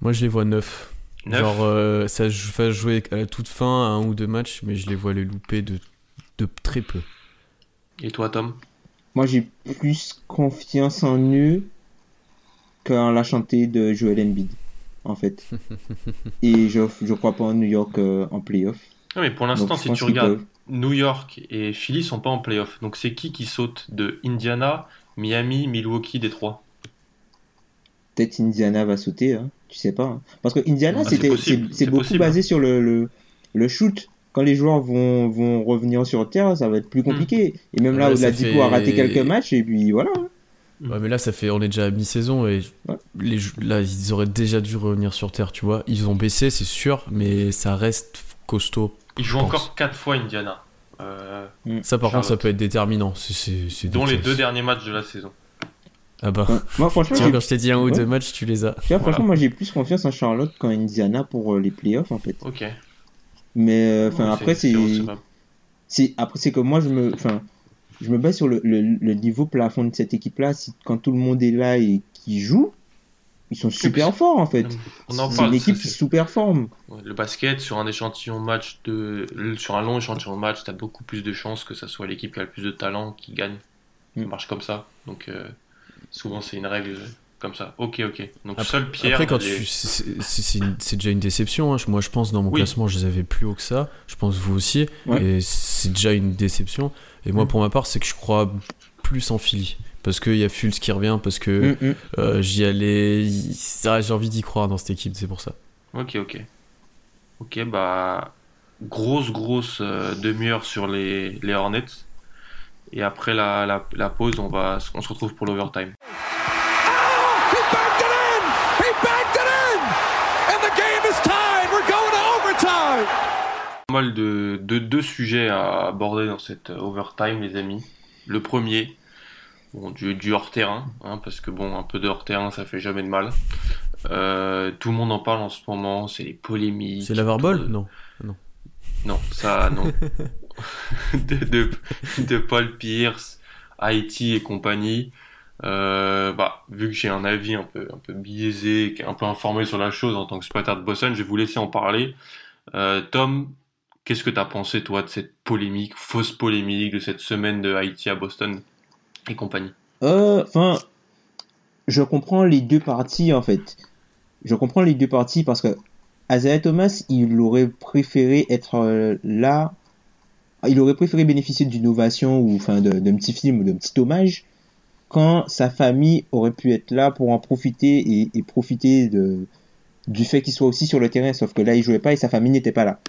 Moi, je les vois neuf. Neuf Genre, euh, ça va jouer à la toute fin, à un ou deux matchs, mais je les vois les louper de, de très peu. Et toi, Tom? Moi, j'ai plus confiance en eux qu'en la chantée de Joel Embiid. en fait. et je je crois pas en New York euh, en playoff. Non, mais pour l'instant, si tu regardes, peuvent. New York et Philly sont pas en playoff. Donc c'est qui qui saute de Indiana, Miami, Milwaukee, Détroit? Peut-être Indiana va sauter, hein. tu sais pas. hein. Parce que Indiana, Ah, c'est c'était, c'est, c'est c'est beaucoup possible. basé sur le, le, le shoot. Quand les joueurs vont, vont revenir sur terre, ça va être plus compliqué. Et même là, Ouais, au-delà ça Dipo fait- a raté quelques matchs, et puis voilà. Ouais, mais là, ça fait, on est déjà à mi-saison et Ouais. les, là, ils auraient déjà dû revenir sur terre, tu vois. Ils ont baissé, c'est sûr, mais ça reste costaud. Ils jouent encore 4 fois Indiana. Euh, Ça, par contre, ça peut être déterminant. C'est, c'est, c'est dont les deux derniers matchs de la saison. Ah bah. Moi, franchement, quand je t'ai dit un ou Ouais. deux matchs, tu les as. tu vois, Voilà. franchement, moi, j'ai plus confiance en Charlotte qu'en Indiana pour euh, les playoffs, en fait. Ok. Mais, euh, enfin, Ouais, après, c'est, après, c'est que moi, je me, enfin, je me base sur le, le, le niveau plafond de cette équipe-là. Si, quand tout le monde est là et qui joue, ils sont super puis- forts, en fait. On en c'est parle. une équipe qui c'est- sous-performe. Ouais, Le basket, sur un échantillon match de, sur un long échantillon de match, t'as beaucoup plus de chances que ça soit l'équipe qui a le plus de talent qui gagne. Ça Mm. marche comme ça. Donc, euh, souvent, c'est une règle comme ça. Ok, ok. Donc, Après- seul Pierre. Après, quand les- tu, c'est, déjà une déception. hein. Moi, je pense dans mon Oui. classement, je les avais plus haut que ça. Je pense vous aussi. Ouais. Et c'est déjà une déception. Et moi, Mm. pour ma part, c'est que je crois plus en Philly. Parce qu'il y a Fultz qui revient, parce que Mm, mm. euh, j'y allais. ah, j'ai envie d'y croire dans cette équipe, c'est pour ça. Ok, ok. Ok, bah. Grosse, grosse euh, demi-heure sur les, les Hornets. Et après la, la, la pause, on, va, on se retrouve pour l'overtime. Pas mal de, de deux sujets à aborder dans cette overtime, les amis. Le premier, bon, du, du hors-terrain, hein, parce que bon, un peu de hors-terrain, ça fait jamais de mal. Euh, tout le monde en parle en ce moment, c'est les polémiques. C'est la Ball autour de- Non. Non, ça, non. de, Paul Pierce, Haïti et compagnie. Euh, bah, vu que j'ai un avis un peu, un peu biaisé, un peu informé sur la chose en tant que supporter de Boston, je vais vous laisser en parler. Euh, Tom, qu'est-ce que t'as pensé, toi, de cette polémique, fausse polémique, de cette semaine de Haïti à Boston et compagnie? Euh, Enfin, je comprends les deux parties en fait. Je comprends les deux parties parce que Isaiah Thomas, il aurait préféré être là. Il aurait préféré bénéficier d'une ovation ou enfin d'un petit film ou d'un petit hommage quand sa famille aurait pu être là pour en profiter et, profiter du fait qu'il soit aussi sur le terrain. Sauf que là, il jouait pas et sa famille n'était pas là.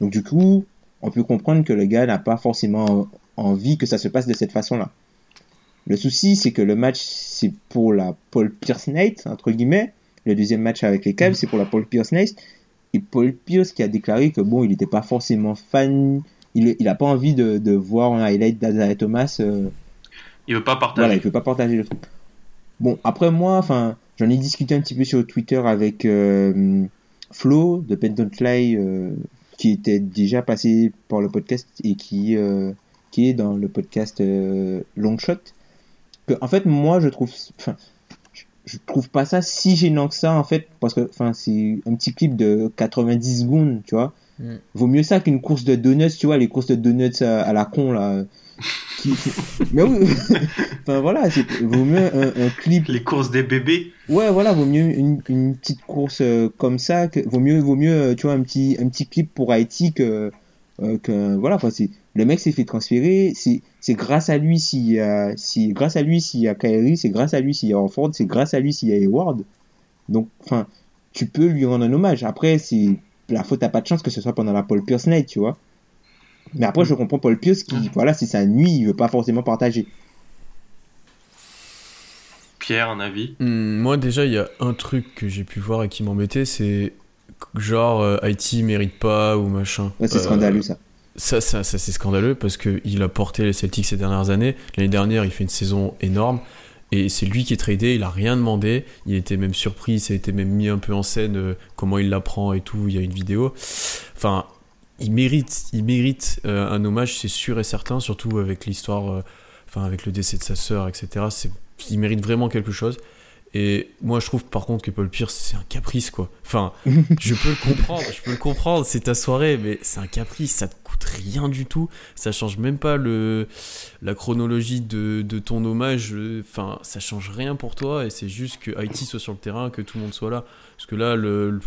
Donc du coup, on peut comprendre que le gars n'a pas forcément envie que ça se passe de cette façon-là. Le souci, c'est que le match, c'est pour la Paul Pierce Night, entre guillemets. Le deuxième match avec les Cavs, c'est pour la Paul Pierce Night. Et Paul Pierce qui a déclaré que bon, il n'était pas forcément fan, il, il a pas envie de, de voir un highlight d'Azariah Thomas. euh, Il veut pas partager. voilà, il peut pas partager le truc. Bon, après moi, enfin, j'en ai discuté un petit peu sur Twitter avec euh, Flo de Pen Don't Fly, euh, qui était déjà passé par le podcast et qui, euh, qui est dans le podcast euh, Long Shot. Que, en fait, moi, je trouve, enfin, je trouve pas ça si gênant que ça, en fait, parce que, enfin, c'est un petit clip de 90 secondes, tu vois. Mm. Vaut mieux ça qu'une course de donuts, tu vois, les courses de donuts à, la con, là. Qui... Mais oui, enfin voilà, c'est vaut mieux un, un clip. Les courses des bébés. Ouais, voilà, vaut mieux une, une petite course euh, comme ça, que, vaut mieux, vaut mieux, euh, tu vois, un petit, un petit clip pour Haïti que, euh, que voilà, enfin, c'est, le mec s'est fait transférer, c'est, c'est grâce à lui s'il y a, si, grâce à lui s'il y a Kyrie, c'est grâce à lui s'il y a Orford, c'est grâce à lui s'il y a Hayward. Donc, enfin, tu peux lui rendre un hommage. Après, c'est, la faute a pas de chance que ce soit pendant la Paul Pierce Night, tu vois. Mais après, je comprends Paul Pierce qui, voilà, c'est sa nuit, il veut pas forcément partager. Pierre, un avis? Hmm, moi, déjà, il y a un truc que j'ai pu voir et qui m'embêtait, c'est genre euh, Haïti mérite pas ou machin. Ouais, c'est Euh, scandaleux, ça. Ça, ça, ça c'est scandaleux parce qu'il a porté les Celtics ces dernières années. L'année dernière, il fait une saison énorme. Et c'est lui qui est tradé, il a rien demandé. Il était même surpris, ça a été même mis un peu en scène, euh, comment il l'apprend et tout. Il y a une vidéo. Enfin, il mérite, il mérite euh, un hommage, c'est sûr et certain, surtout avec l'histoire, euh, enfin, avec le décès de sa sœur, etc. Il mérite vraiment quelque chose. Et moi, je trouve par contre que Paul Pierce, c'est un caprice, quoi. Enfin, je peux le comprendre, je peux le comprendre, c'est ta soirée, mais c'est un caprice, ça te coûte rien du tout. Ça change même pas le, la chronologie de, de ton hommage. Enfin, ça change rien pour toi et c'est juste que Haïti soit sur le terrain, que tout le monde soit là. Parce que là, le, le-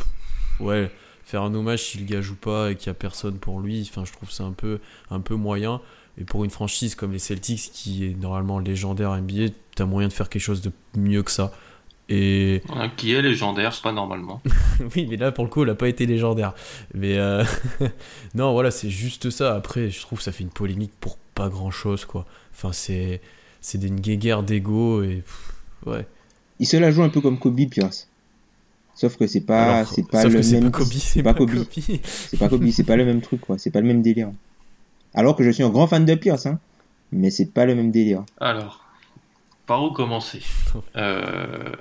ouais, faire un hommage si le gars joue pas et qu'il y a personne pour lui, enfin, je trouve ça un peu, un peu moyen. Et pour une franchise comme les Celtics, qui est normalement légendaire NBA, t'as moyen de faire quelque chose de mieux que ça. Et Qui est légendaire, pas normalement. oui, mais là, pour le coup, elle n'a pas été légendaire. Mais euh, non, voilà, c'est juste ça. Après, je trouve que ça fait une polémique pour pas grand chose, quoi. Enfin, c'est c'est des- une guéguerre d'ego et ouais. Il se la joue un peu comme Kobe Pierce. Sauf que c'est pas, c'est pas le c'est même. c'est pas Kobe. C'est pas Kobe, c'est pas le même truc, quoi. C'est pas le même délire. Alors que je suis un grand fan de Pierce, hein. Mais c'est pas le même délire. Alors, par où commencer? Euh,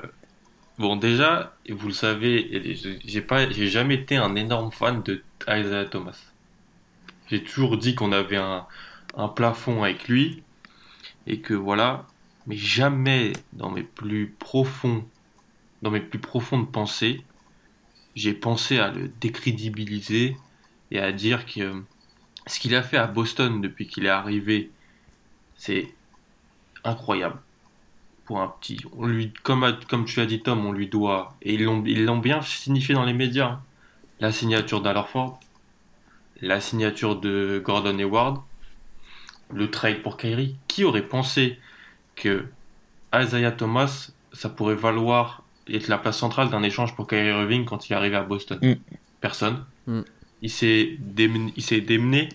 Bon, déjà, vous le savez, j'ai pas, j'ai jamais été un énorme fan de Isaiah Thomas. J'ai toujours dit qu'on avait un, un plafond avec lui et que voilà, mais jamais dans mes plus profonds, dans mes plus profondes pensées, j'ai pensé à le décrédibiliser et à dire que ce qu'il a fait à Boston depuis qu'il est arrivé, c'est incroyable pour un petit. On lui, comme, comme tu as dit Tom, on lui doit, et ils l'ont ils l'ont bien signifié dans les médias, hein. la signature d'Alorford, la signature de Gordon Hayward, le trade pour Kyrie. Qui aurait pensé que Isaiah Thomas, ça pourrait valoir être la place centrale d'un échange pour Kyrie Irving quand il est arrivé à Boston? Mm. Personne. Mm. Il s'est démené, il s'est démené,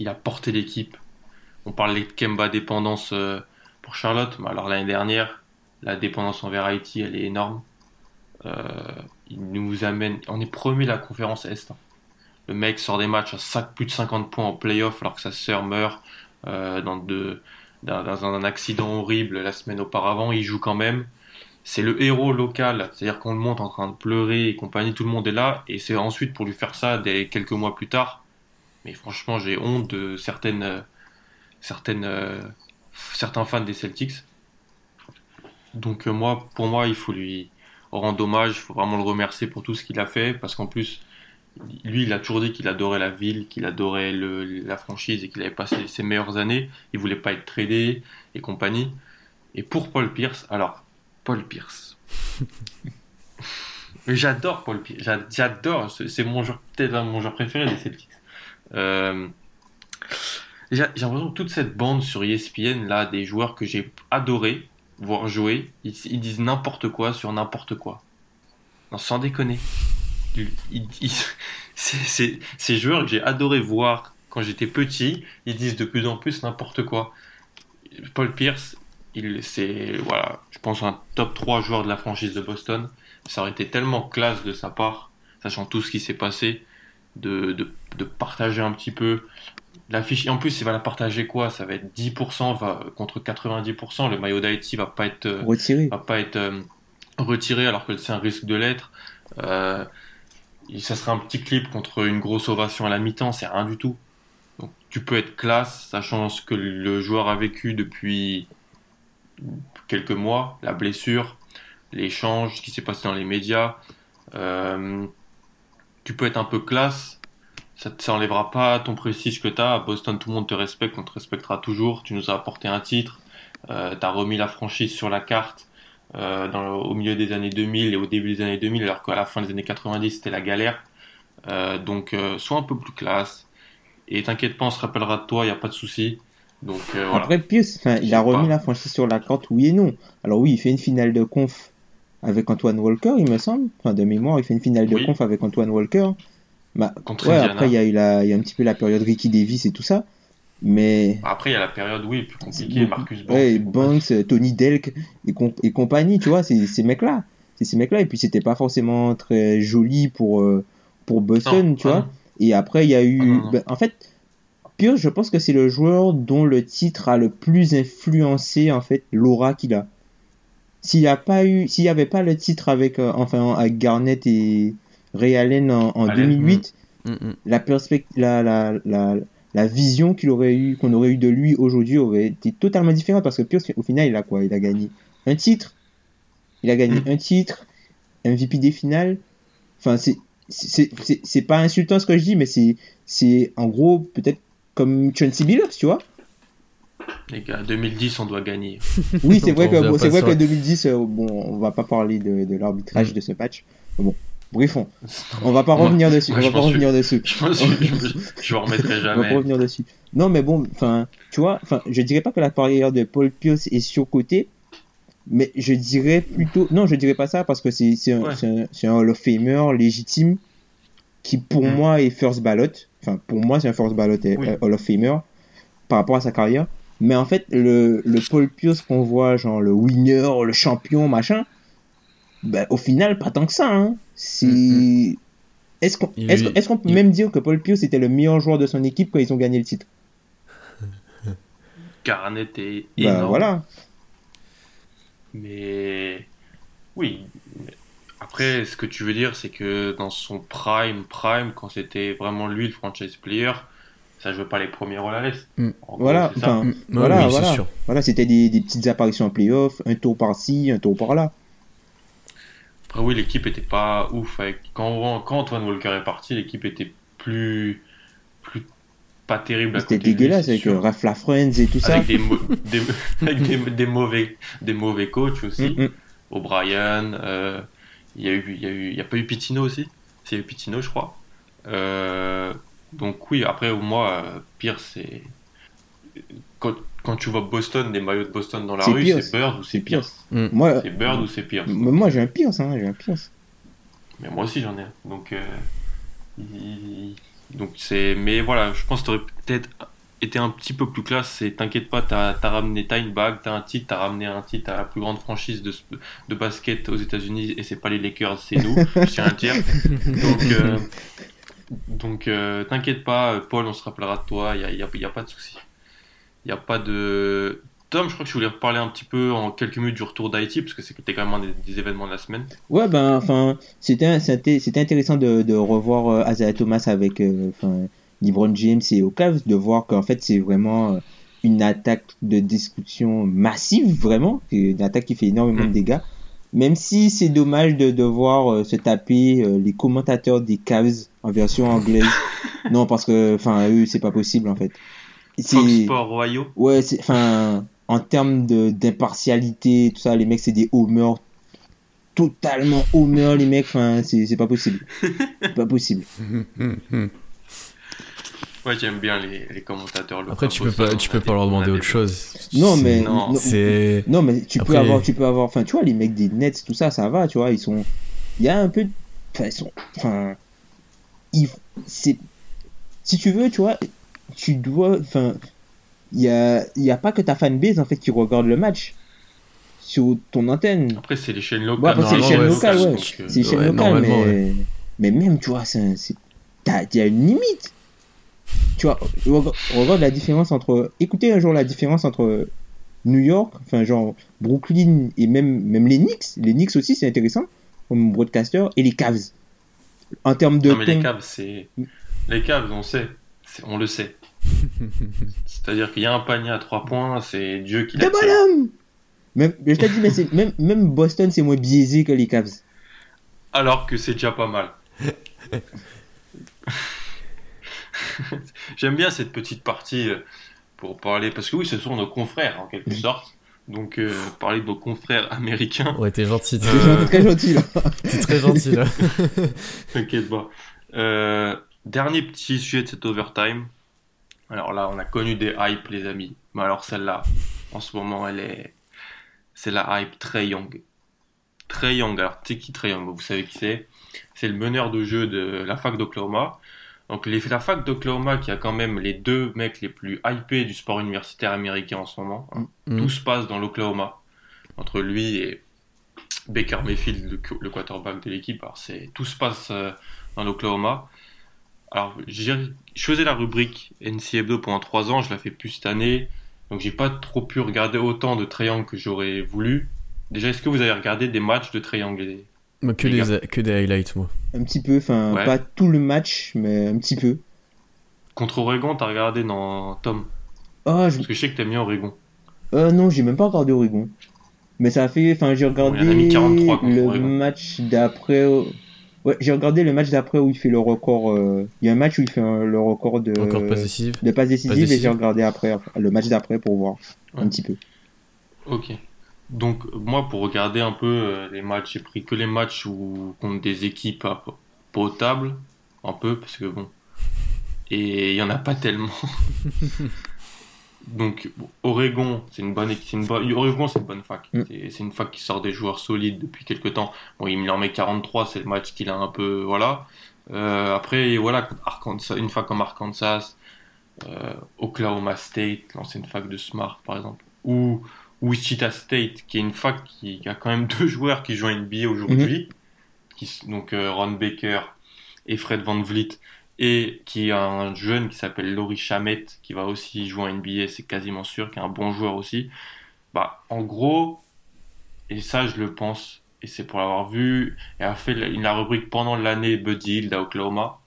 il a porté l'équipe. On parlait de Kemba dépendance euh, pour Charlotte, alors l'année dernière, la dépendance envers Haïti, elle est énorme. Euh, il nous amène, on est premier la conférence Est. hein. Le mec sort des matchs à plus de 50 points en playoff alors que sa sœur meurt euh, dans, dans- un accident horrible la semaine auparavant. Il joue quand même. C'est le héros local, c'est-à-dire qu'on le monte en train de pleurer et compagnie, tout le monde est là, et c'est ensuite pour lui faire ça des quelques mois plus tard. Mais franchement, j'ai honte de certaines, certaines, euh, certains fans des Celtics. Donc euh, moi, pour moi, il faut lui rendre hommage, il faut vraiment le remercier pour tout ce qu'il a fait, parce qu'en plus, lui, il a toujours dit qu'il adorait la ville, qu'il adorait le, la franchise et qu'il avait passé ses meilleures années. Il voulait pas être tradé et compagnie. Et pour Paul Pierce, alors, Paul Pierce. J'adore Paul Pierce, J'a- j'adore, c'est mon joueur, peut-être un- mon joueur préféré des Celtics. Euh, j'ai l'impression que toute cette bande sur ESPN, là, des joueurs que j'ai adoré voir jouer, ils, disent n'importe quoi sur n'importe quoi. Non, sans déconner. Ces joueurs que j'ai adoré voir quand j'étais petit, ils disent de plus en plus n'importe quoi. Paul Pierce, c'est, voilà, je pense un top 3 joueur de la franchise de Boston. Ça aurait été tellement classe de sa part, sachant tout ce qui s'est passé, de, de partager un petit peu la fiche. En plus, il va la partager quoi? Ça va être 10% va, contre 90%. Le maillot d'Haïti va pas être, euh, Retiré. va pas être euh, retiré alors que c'est un risque de l'être. Euh, ça sera un petit clip contre une grosse ovation à la mi-temps, c'est rien du tout. Donc tu peux être classe, sachant ce que le joueur a vécu depuis quelques mois, la blessure, l'échange, ce qui s'est passé dans les médias. Euh, tu peux être un peu classe, ça ne enlèvera pas ton prestige que tu as. À Boston, tout le monde te respecte, on te respectera toujours. Tu nous as apporté un titre, euh, tu as remis la franchise sur la carte euh, dans le- au milieu des années 2000 et au début des années 2000, alors qu'à la fin des années 90, c'était la galère. Euh, donc, euh, sois un peu plus classe. Et t'inquiète pas, on se rappellera de toi, il n'y a pas de souci. Donc, voilà. Après, enfin, il a remis pas. la franchise sur la carte, oui et non. Alors oui, il fait une finale de conf avec Antoine Walker, il me semble. Enfin, de mémoire, il fait une finale de Oui. conf avec Antoine Walker. Bah, Contre ouais, après, il y a eu la, y a un petit peu la période Ricky Davis et tout ça. Mais, Après, il y a la période, oui, plus compliquée, Marcus Banks. ouais. Banks, euh, Tony Delk et, com- et compagnie, tu vois, c'est ces mecs-là. C'est ces mecs-là. Et puis, c'était pas forcément très joli pour, euh, pour Boston, Non, tu ah vois. non. Et après, il y a eu. Ah ben, en fait, Pierce, je pense que c'est le joueur dont le titre a le plus influencé, en fait, l'aura qu'il a. S'il n'y a pas eu, s'il n'y avait pas le titre avec, euh, enfin, avec Garnett et Ray Allen en, en Allen, 2008, Mm, mm. la perspective, la, la, la, la vision qu'il aurait eu, qu'on aurait eu de lui aujourd'hui aurait été totalement différente parce que Pierce, au final, il a quoi? Il a gagné un titre. Il a gagné Mm. un titre, MVP des finales. Enfin, c'est, c'est c'est- c'est pas insultant ce que je dis, mais c'est c'est en gros peut-être comme Chauncey Billups, tu vois? Les gars, 2010, on doit gagner. Oui, c'est vrai que bon, c'est vrai que 2010, euh, bon, on va pas parler de, de l'arbitrage de ce match. Mais bon, bref, on, va pas revenir dessus. moi, on va pas revenir dessus. Je m'en remettrai On va pas jamais. revenir dessus. Non, mais bon, enfin, tu vois, enfin, je dirais pas que la carrière de Paul Pierce est surcotée, mais je dirais plutôt, non, je dirais pas ça parce que c'est c'est un, Ouais. un, Hall of Famer légitime qui pour Mm. moi est first ballot. Enfin, pour moi, c'est un first ballot euh, Oui. Hall of Famer par rapport à sa carrière. Mais en fait, le, le Paul Pierce qu'on voit, genre le winner, le champion, machin, ben, au final, pas tant que ça. Hein. C'est. Mm, Est-ce qu'on est peut il- même dire que Paul Pierce était le meilleur joueur de son équipe quand ils ont gagné le titre? Garnett est Bah énorme. voilà. Mais oui. Après, ce que tu veux dire, c'est que dans son prime, prime, quand c'était vraiment lui le franchise player, ça jouait pas les premiers rôles à l'Est. Mm. Voilà, enfin, Mm, voilà, oui, c'est voilà. sûr. Voilà, c'était des, des petites apparitions en playoff, un tour par-ci, un tour par-là. Après, oui, l'équipe était pas ouf. Avec... Quand, quand Antoine Walker est parti, l'équipe était plus, plus pas terrible. C'était lui, dégueulasse avec sûr. euh, Ralph Lafrenz et tout ça. Avec, des, mo- des, avec des, des mauvais, des mauvais coachs aussi. Mm, mm. O'Brien, euh, il y a eu, y a eu, y a pas eu Pitino aussi. C'est eu Pitino, je crois. Euh, donc oui, après moi, pire c'est quand, quand tu vois Boston, des maillots de Boston dans la rue, c'est Bird ou c'est Pierce. Pierce. Moi, C'est Bird ou c'est Pierce. moi j'ai un Pierce, hein, j'ai un Pierce. Mais moi aussi j'en ai. un. Donc, euh, il- donc c'est. Mais voilà, je pense que t'aurais peut-être été un petit peu plus classe. Et t'inquiète pas, t'as as ramené, t'as une bague, t'as un titre, t'as ramené un titre à la plus grande franchise de, de basket aux États-Unis. Et c'est pas les Lakers, c'est nous. je tiens à le dire. Donc, euh, donc euh, t'inquiète pas, Paul, on se rappellera de toi. Il y a, y a- y a pas de souci. Il y a pas de. Tom, je crois que je voulais reparler un petit peu en quelques minutes du retour d'Haïti, parce que c'était quand même un des, des événements de la semaine. Ouais, ben, enfin, c'était c'était c'était intéressant de, de revoir euh, Thomas avec euh, LeBron James et Cavs, de voir qu'en fait c'est vraiment euh, une attaque de destruction massive, vraiment, une attaque qui fait énormément de Mm. dégâts. Même si c'est dommage de devoir euh, se taper euh, les commentateurs des Cavs en version anglaise. non, parce que, enfin, eux, c'est pas possible en fait. C'est- Fox Sports Royaux. Ouais, c'est, enfin, en termes de, d'impartialité, tout ça, les mecs, c'est des homers, totalement homers, les mecs, enfin, c'est, c'est pas possible. C'est pas possible. Ouais, j'aime bien les, les commentateurs. Après, tu peux pas, tu peux pas leur demander autre chose. Non, mais, non, non, C'est. non, mais tu peux avoir, tu peux avoir, enfin, tu vois, les mecs des Nets, tout ça, ça va, tu vois, ils sont, il y a un peu, de- enfin, ils sont, enfin, ils, c'est, si tu veux, tu vois, tu dois, enfin, il y a, y a pas que ta fanbase, en fait, qui regarde le match sur ton antenne. Après, c'est les chaînes Ouais, locales. après, c'est les chaînes ouais, locales, ouais. C'est les chaînes locales, mais... mais même, tu vois, c'est, il y a une limite. Tu vois, regarde, regarde la différence entre... Écoutez un jour la différence entre New York, enfin genre Brooklyn et même, même les Knicks. Les Knicks aussi, c'est intéressant comme broadcaster, et les Cavs. En termes de Non, mais les Cavs, c'est. Les Cavs, on sait. On le sait. C'est-à-dire qu'il y a un panier à 3 points, c'est Dieu qui l'a De tiré. bonhomme même, Je t'ai dit, mais c'est, même, même Boston, c'est moins biaisé que les Cavs. Alors que c'est déjà pas mal. J'aime bien cette petite partie euh, pour parler, parce que oui, ce sont nos confrères en quelque sorte. Donc, euh, parler de nos confrères américains. Ouais, t'es gentil. Gentil, très gentil, là. T'es très gentil là. T'inquiète pas. Euh, dernier petit sujet de cet overtime. Alors là, on a connu des hypes, les amis. Mais alors celle-là, en ce moment, elle est. C'est la hype Trey Young. Trey Young, alors tu qui Trey Young? Vous savez qui c'est? C'est le meneur de jeu de la fac d'Oklahoma. Donc les, la fac d'Oklahoma qui a quand même les deux mecs les plus hypés du sport universitaire américain en ce moment. hein. Mm. Tout se passe dans l'Oklahoma. Entre lui et Baker Mayfield, le, le quarterback de l'équipe. Alors tout se passe euh, dans l'Oklahoma. Alors j'ai- je faisais la rubrique NCA2 pendant trois ans, je la fais plus cette année. Donc j'ai pas trop pu regarder autant de triangles que j'aurais voulu. Déjà, est-ce que vous avez regardé des matchs de triangles Moi, que, Les des, que des highlights, moi. Un petit peu, enfin, Ouais. pas tout le match, mais un petit peu. Contre Oregon, t'as regardé dans Tom? Oh, je... Parce que je sais que t'aimes bien Oregon. Euh, non, j'ai même pas regardé Oregon. Mais ça a fait, enfin, j'ai regardé Bon, il y en a mis 43 contre le Oregon. match d'après. Ouais, j'ai regardé le match d'après où il fait le record. euh, Il y a un match où il fait un- le record de, Encore pas décisif. de passes décisives et j'ai regardé après le match d'après pour voir un petit peu. Ok. Donc, moi, pour regarder un peu euh, les matchs, j'ai pris que les matchs où, contre des équipes à- potables, un peu, parce que bon. Et il y en a pas tellement. Donc, Oregon, c'est une bonne, c'est une bonne, Oregon, c'est une bonne fac. Mm. C'est une fac qui sort des joueurs solides depuis quelques temps. Bon, il en met 43, c'est le match qu'il a un peu, voilà. Euh, après, voilà, Arkansas, une fac comme Arkansas, euh, Oklahoma State, l'ancienne fac de Smart, par exemple, ou Wichita State, qui est une fac qui, qui a quand même deux joueurs qui jouent à NBA aujourd'hui, s- donc euh, Ron Baker et Fred Van Vliet, et qui a un jeune qui s'appelle Laurie Chamet, qui va aussi jouer à NBA, c'est quasiment sûr, qui est un bon joueur aussi. Bah, en gros, et ça je le pense, et c'est pour l'avoir vu, et a fait la, rubrique pendant l'année Buddy Hield à Oklahoma,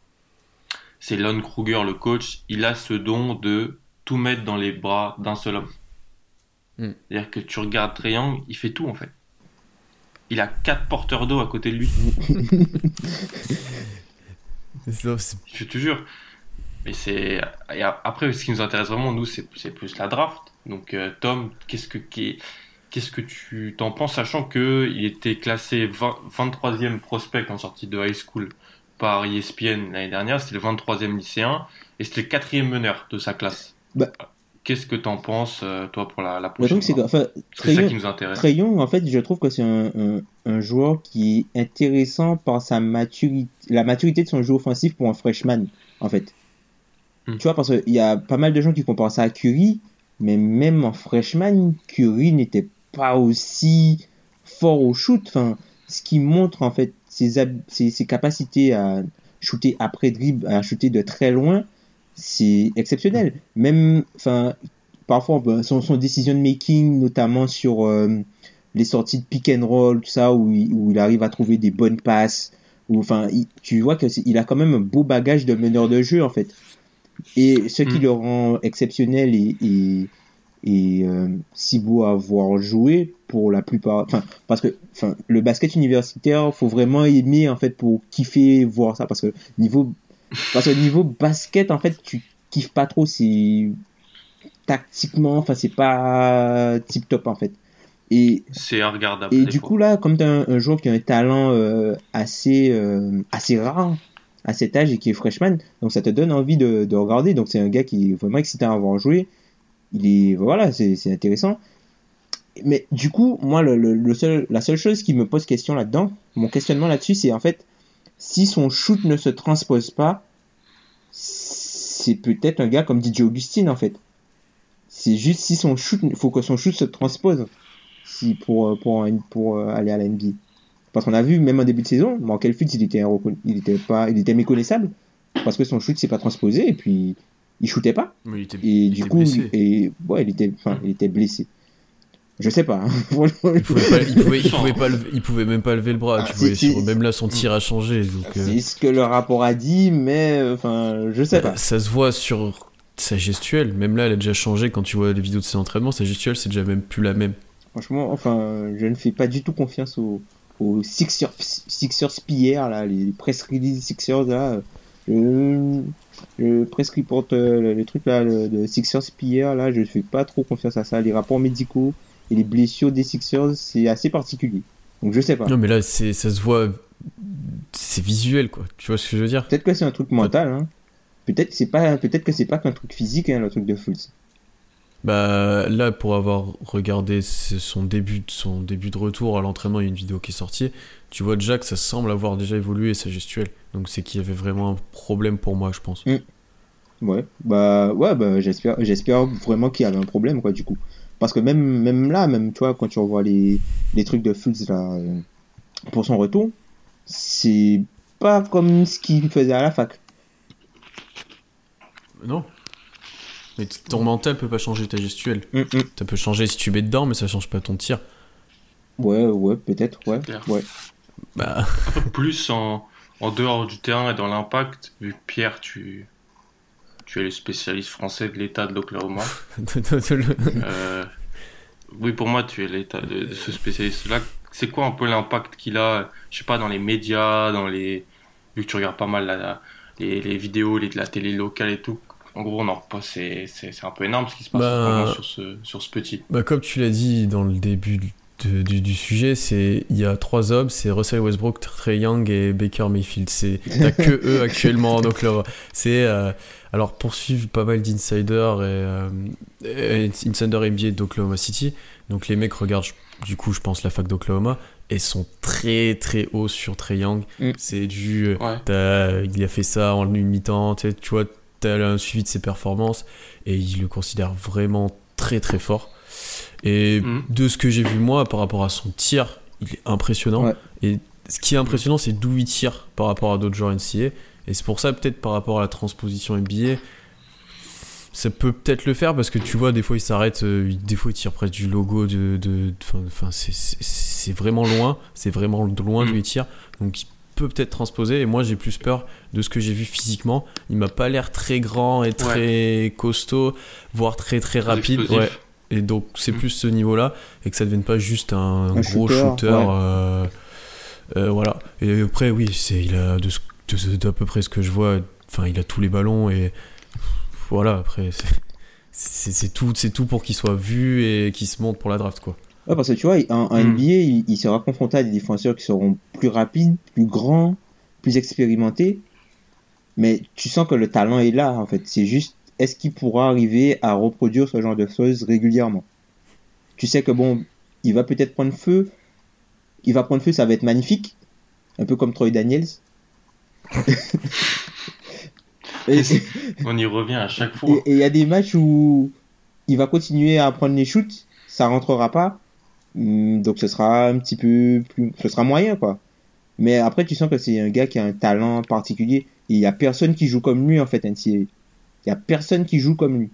c'est Lon Kruger, le coach, il a ce don de tout mettre dans les bras d'un seul homme. Hmm. C'est-à-dire que tu regardes Young, il fait tout en fait. Il a quatre porteurs d'eau à côté de lui. Je te jure. Mais c'est. Après, ce qui nous intéresse vraiment, nous, c'est c'est plus la draft. Donc, euh, Tom, qu'est-ce que qu'est- qu'est-ce que tu t'en penses, sachant que il était classé 20 23e prospect en sortie de high school par ESPN l'année dernière, c'était le 23e lycéen et c'était le quatrième meneur de sa classe. Bah. Qu'est-ce que t'en penses, euh, toi, pour la, la prochaine c'est enfin, ça qui nous intéresse. Trae Young, en fait, je trouve que c'est un, un, un joueur qui est intéressant par sa maturité, la maturité de son jeu offensif pour un freshman, en fait. Hmm. Tu vois, parce qu'il y a pas mal de gens qui comparent ça à Curry, mais même en freshman, Curry n'était pas aussi fort au shoot. Enfin, ce qui montre, en fait, ses, ses capacités à shooter après dribble, à shooter de très loin, c'est exceptionnel. Même, enfin, parfois, son, son decision making, notamment sur euh, les sorties de pick and roll, tout ça, où il, où il arrive à trouver des bonnes passes, ou enfin, il- tu vois que c'est- il a quand même un beau bagage de meneur de jeu en fait. Et ce qui Mm. le rend exceptionnel et, et, et euh, si beau à voir jouer pour la plupart, enfin, parce que, enfin, le basket universitaire, faut vraiment aimer en fait pour kiffer voir ça, parce que niveau, parce que niveau basket, en fait, tu kiffes pas trop, c'est tactiquement, enfin, c'est pas tip top en fait. Et C'est regardable. et du fois. coup, là, comme tu un, un joueur qui a un talent euh, assez, euh, assez rare à cet âge et qui est freshman, donc ça te donne envie de, de regarder. Donc c'est un gars qui est vraiment excitant à avoir joué. Il est, voilà, c'est c'est intéressant. Mais du coup, moi, le, le, le seul, la seule chose qui me pose question là-dedans, mon questionnement là-dessus, c'est en fait, si son shoot ne se transpose pas, c'est peut-être un gars comme DJ Augustine en fait. C'est juste si son shoot, il faut que son shoot se transpose si pour, euh, pour, un- pour euh, aller à la NBA. Parce qu'on a vu, même en début de saison, Markel Fultz, il était, il était, pas, il était méconnaissable. Parce que son shoot s'est pas transposé et puis il shootait pas. Mais il était, Et il du était coup, blessé. et, ouais, il était, enfin, il était blessé. Je sais pas. hein. Il pouvait, pas, il, pouvait, il Sans- pouvait pas lever- il pouvait même pas lever le bras. Ah, tu c'est- voyais c'est- sur- même là, son tir a changé. Donc, euh, c'est ce que le rapport a dit, mais euh, enfin, je sais bah, pas. ça se voit sur sa gestuelle. Même là, elle a déjà changé. Quand tu vois les vidéos de ses entraînements, sa gestuelle, c'est déjà même plus la même. Franchement, enfin, je ne fais pas du tout confiance aux, aux Sixers, Sixers PR, là, les press release Sixers, là. Je, je euh, le, le truc là, le, de Sixers PR, là, je fais pas trop confiance à ça. Les rapports médicaux et les blessures des Sixers, c'est assez particulier. Donc je sais pas. Non, mais là, ça se voit. C'est visuel, quoi. Tu vois ce que je veux dire? Peut-être que c'est un truc mental, hein. Peut-être que c'est pas, peut-être que c'est pas qu'un truc physique, hein, le truc de Fultz. Bah là, pour avoir regardé son début, son début de retour à l'entraînement, il y a une vidéo qui est sortie. Tu vois déjà que ça semble avoir déjà évolué sa gestuelle. Donc c'est qu'il y avait vraiment un problème pour moi, je pense. Ouais, bah ouais, bah j'espère, j'espère vraiment qu'il y avait un problème quoi du coup. Parce que même, même là, même tu vois, quand tu revois les, les trucs de Fultz là euh, pour son retour, c'est pas comme ce qu'il faisait à la fac. Non. Mais ton mental peut pas changer ta gestuelle. Hum, hum. Ça peut changer si tu mets dedans, mais ça change pas ton tir. Ouais, ouais, peut-être, ouais, ouais. Bah, Un peu plus en, en dehors du terrain et dans l'impact, vu que Pierre, tu, tu es le spécialiste français de l'état de l'Oklahoma. Euh, oui, pour moi, tu es l'état de, de ce spécialiste-là. c'est quoi un peu l'impact qu'il a, je sais pas, dans les médias, dans les, vu que tu regardes pas mal la, les, les, vidéos, les, la télé locale et tout. En gros, on en c'est, c'est, un peu énorme ce qui se passe bah, sur, ce, sur ce petit. Bah, comme tu l'as dit dans le début du, du, sujet, c'est il y a trois hommes, c'est Russell Westbrook, Trey Young et Baker Mayfield. C'est t'as que eux actuellement donc Oklahoma. C'est euh, alors poursuivre pas mal d'insiders et, euh, insider NBA d'Oklahoma City. Donc les mecs regardent du coup, je pense la fac d'Oklahoma et sont très très hauts sur Trey Young. Mm. C'est du euh, il a fait ça en une mi-temps, tu vois, tu as un suivi de ses performances et il le considère vraiment très très fort. Et mm. de ce que j'ai vu moi par rapport à son tir, il est impressionnant. Et ce qui est impressionnant, c'est d'où il tire par rapport à d'autres joueurs NCA. Et c'est pour ça, peut-être par rapport à la transposition NBA, ça peut peut-être le faire parce que tu vois, des fois il s'arrête, euh, des fois il tire presque du logo de. Enfin, c'est vraiment loin, c'est vraiment loin d'où mm. il tire. Donc il peut peut-être transposer. Et moi j'ai plus peur de ce que j'ai vu physiquement. Il m'a pas l'air très grand et très costaud, voire très très rapide. Ouais. Et donc c'est mm. plus ce niveau-là et que ça ne devienne pas juste un, gros shooter. Euh, euh, voilà. Et après, oui, c'est il a de, d'à peu près ce que je vois. Enfin, il a tous les ballons et voilà. Après, c'est tout, c'est tout pour qu'il soit vu et qu'il se monte pour la draft, quoi. Ouais, parce que tu vois, en, mm. NBA, il, sera confronté à des défenseurs qui seront plus rapides, plus grands, plus expérimentés. Mais tu sens que le talent est là, en fait. C'est juste est-ce qu'il pourra arriver à reproduire ce genre de choses régulièrement? Tu sais que bon, il va peut-être prendre feu, il va prendre feu, ça va être magnifique, un peu comme Troy Daniels. On y revient à chaque fois. Et il y a des matchs où il va continuer à prendre les shoots, ça rentrera pas, hmm, donc ce sera un petit peu plus, ce sera moyen quoi. Mais après tu sens que c'est un gars qui a un talent particulier. il y a personne qui joue comme lui en fait NCAA. Il y a personne qui joue comme lui.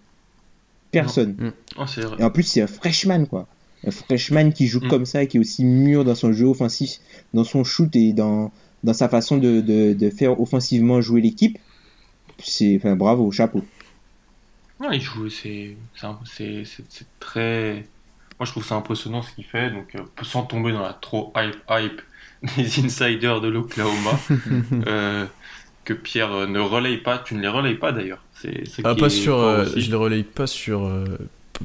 Personne. Mm. Oh, et en plus, c'est un freshman, quoi. Un freshman qui joue mm. comme ça, qui est aussi mûr dans son jeu offensif, dans son shoot et dans, dans sa façon de, de, faire offensivement jouer l'équipe. C'est, enfin, bravo, chapeau. Non, il joue, c'est, c'est, très. Moi, je trouve ça impressionnant ce qu'il fait, donc euh, sans tomber dans la trop hype, hype des insiders de l'Oklahoma. euh, que Pierre euh, ne relaye pas. Tu ne les relayes pas d'ailleurs. C'est ah, pas sur. Euh, je les relaye pas sur euh,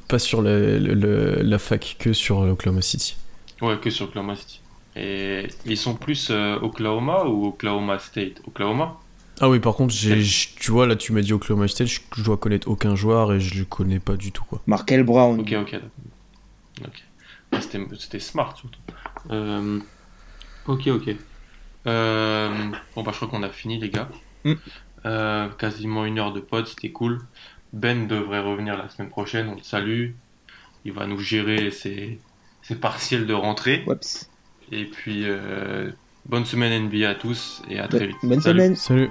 pas sur la fac que sur Oklahoma City. Ouais, que sur Oklahoma City. Et ils sont plus Oklahoma ou Oklahoma State? Oklahoma? Ah oui, par contre, tu vois, là, tu m'as dit Oklahoma State, je, dois connaître aucun joueur et je le connais pas du tout. Quoi. Markel Brown. Ok, ok. ok. C'était smart surtout. ok, ok. Euh, bon, bah, je crois qu'on a fini, les gars. Mm. Euh, quasiment une heure de pod, c'était cool. Ben devrait revenir la semaine prochaine, on le salue. Il va nous gérer ses, ses partiels de rentrée. Et puis, euh, bonne semaine NBA à tous et à très vite. Bonne semaine. Salut.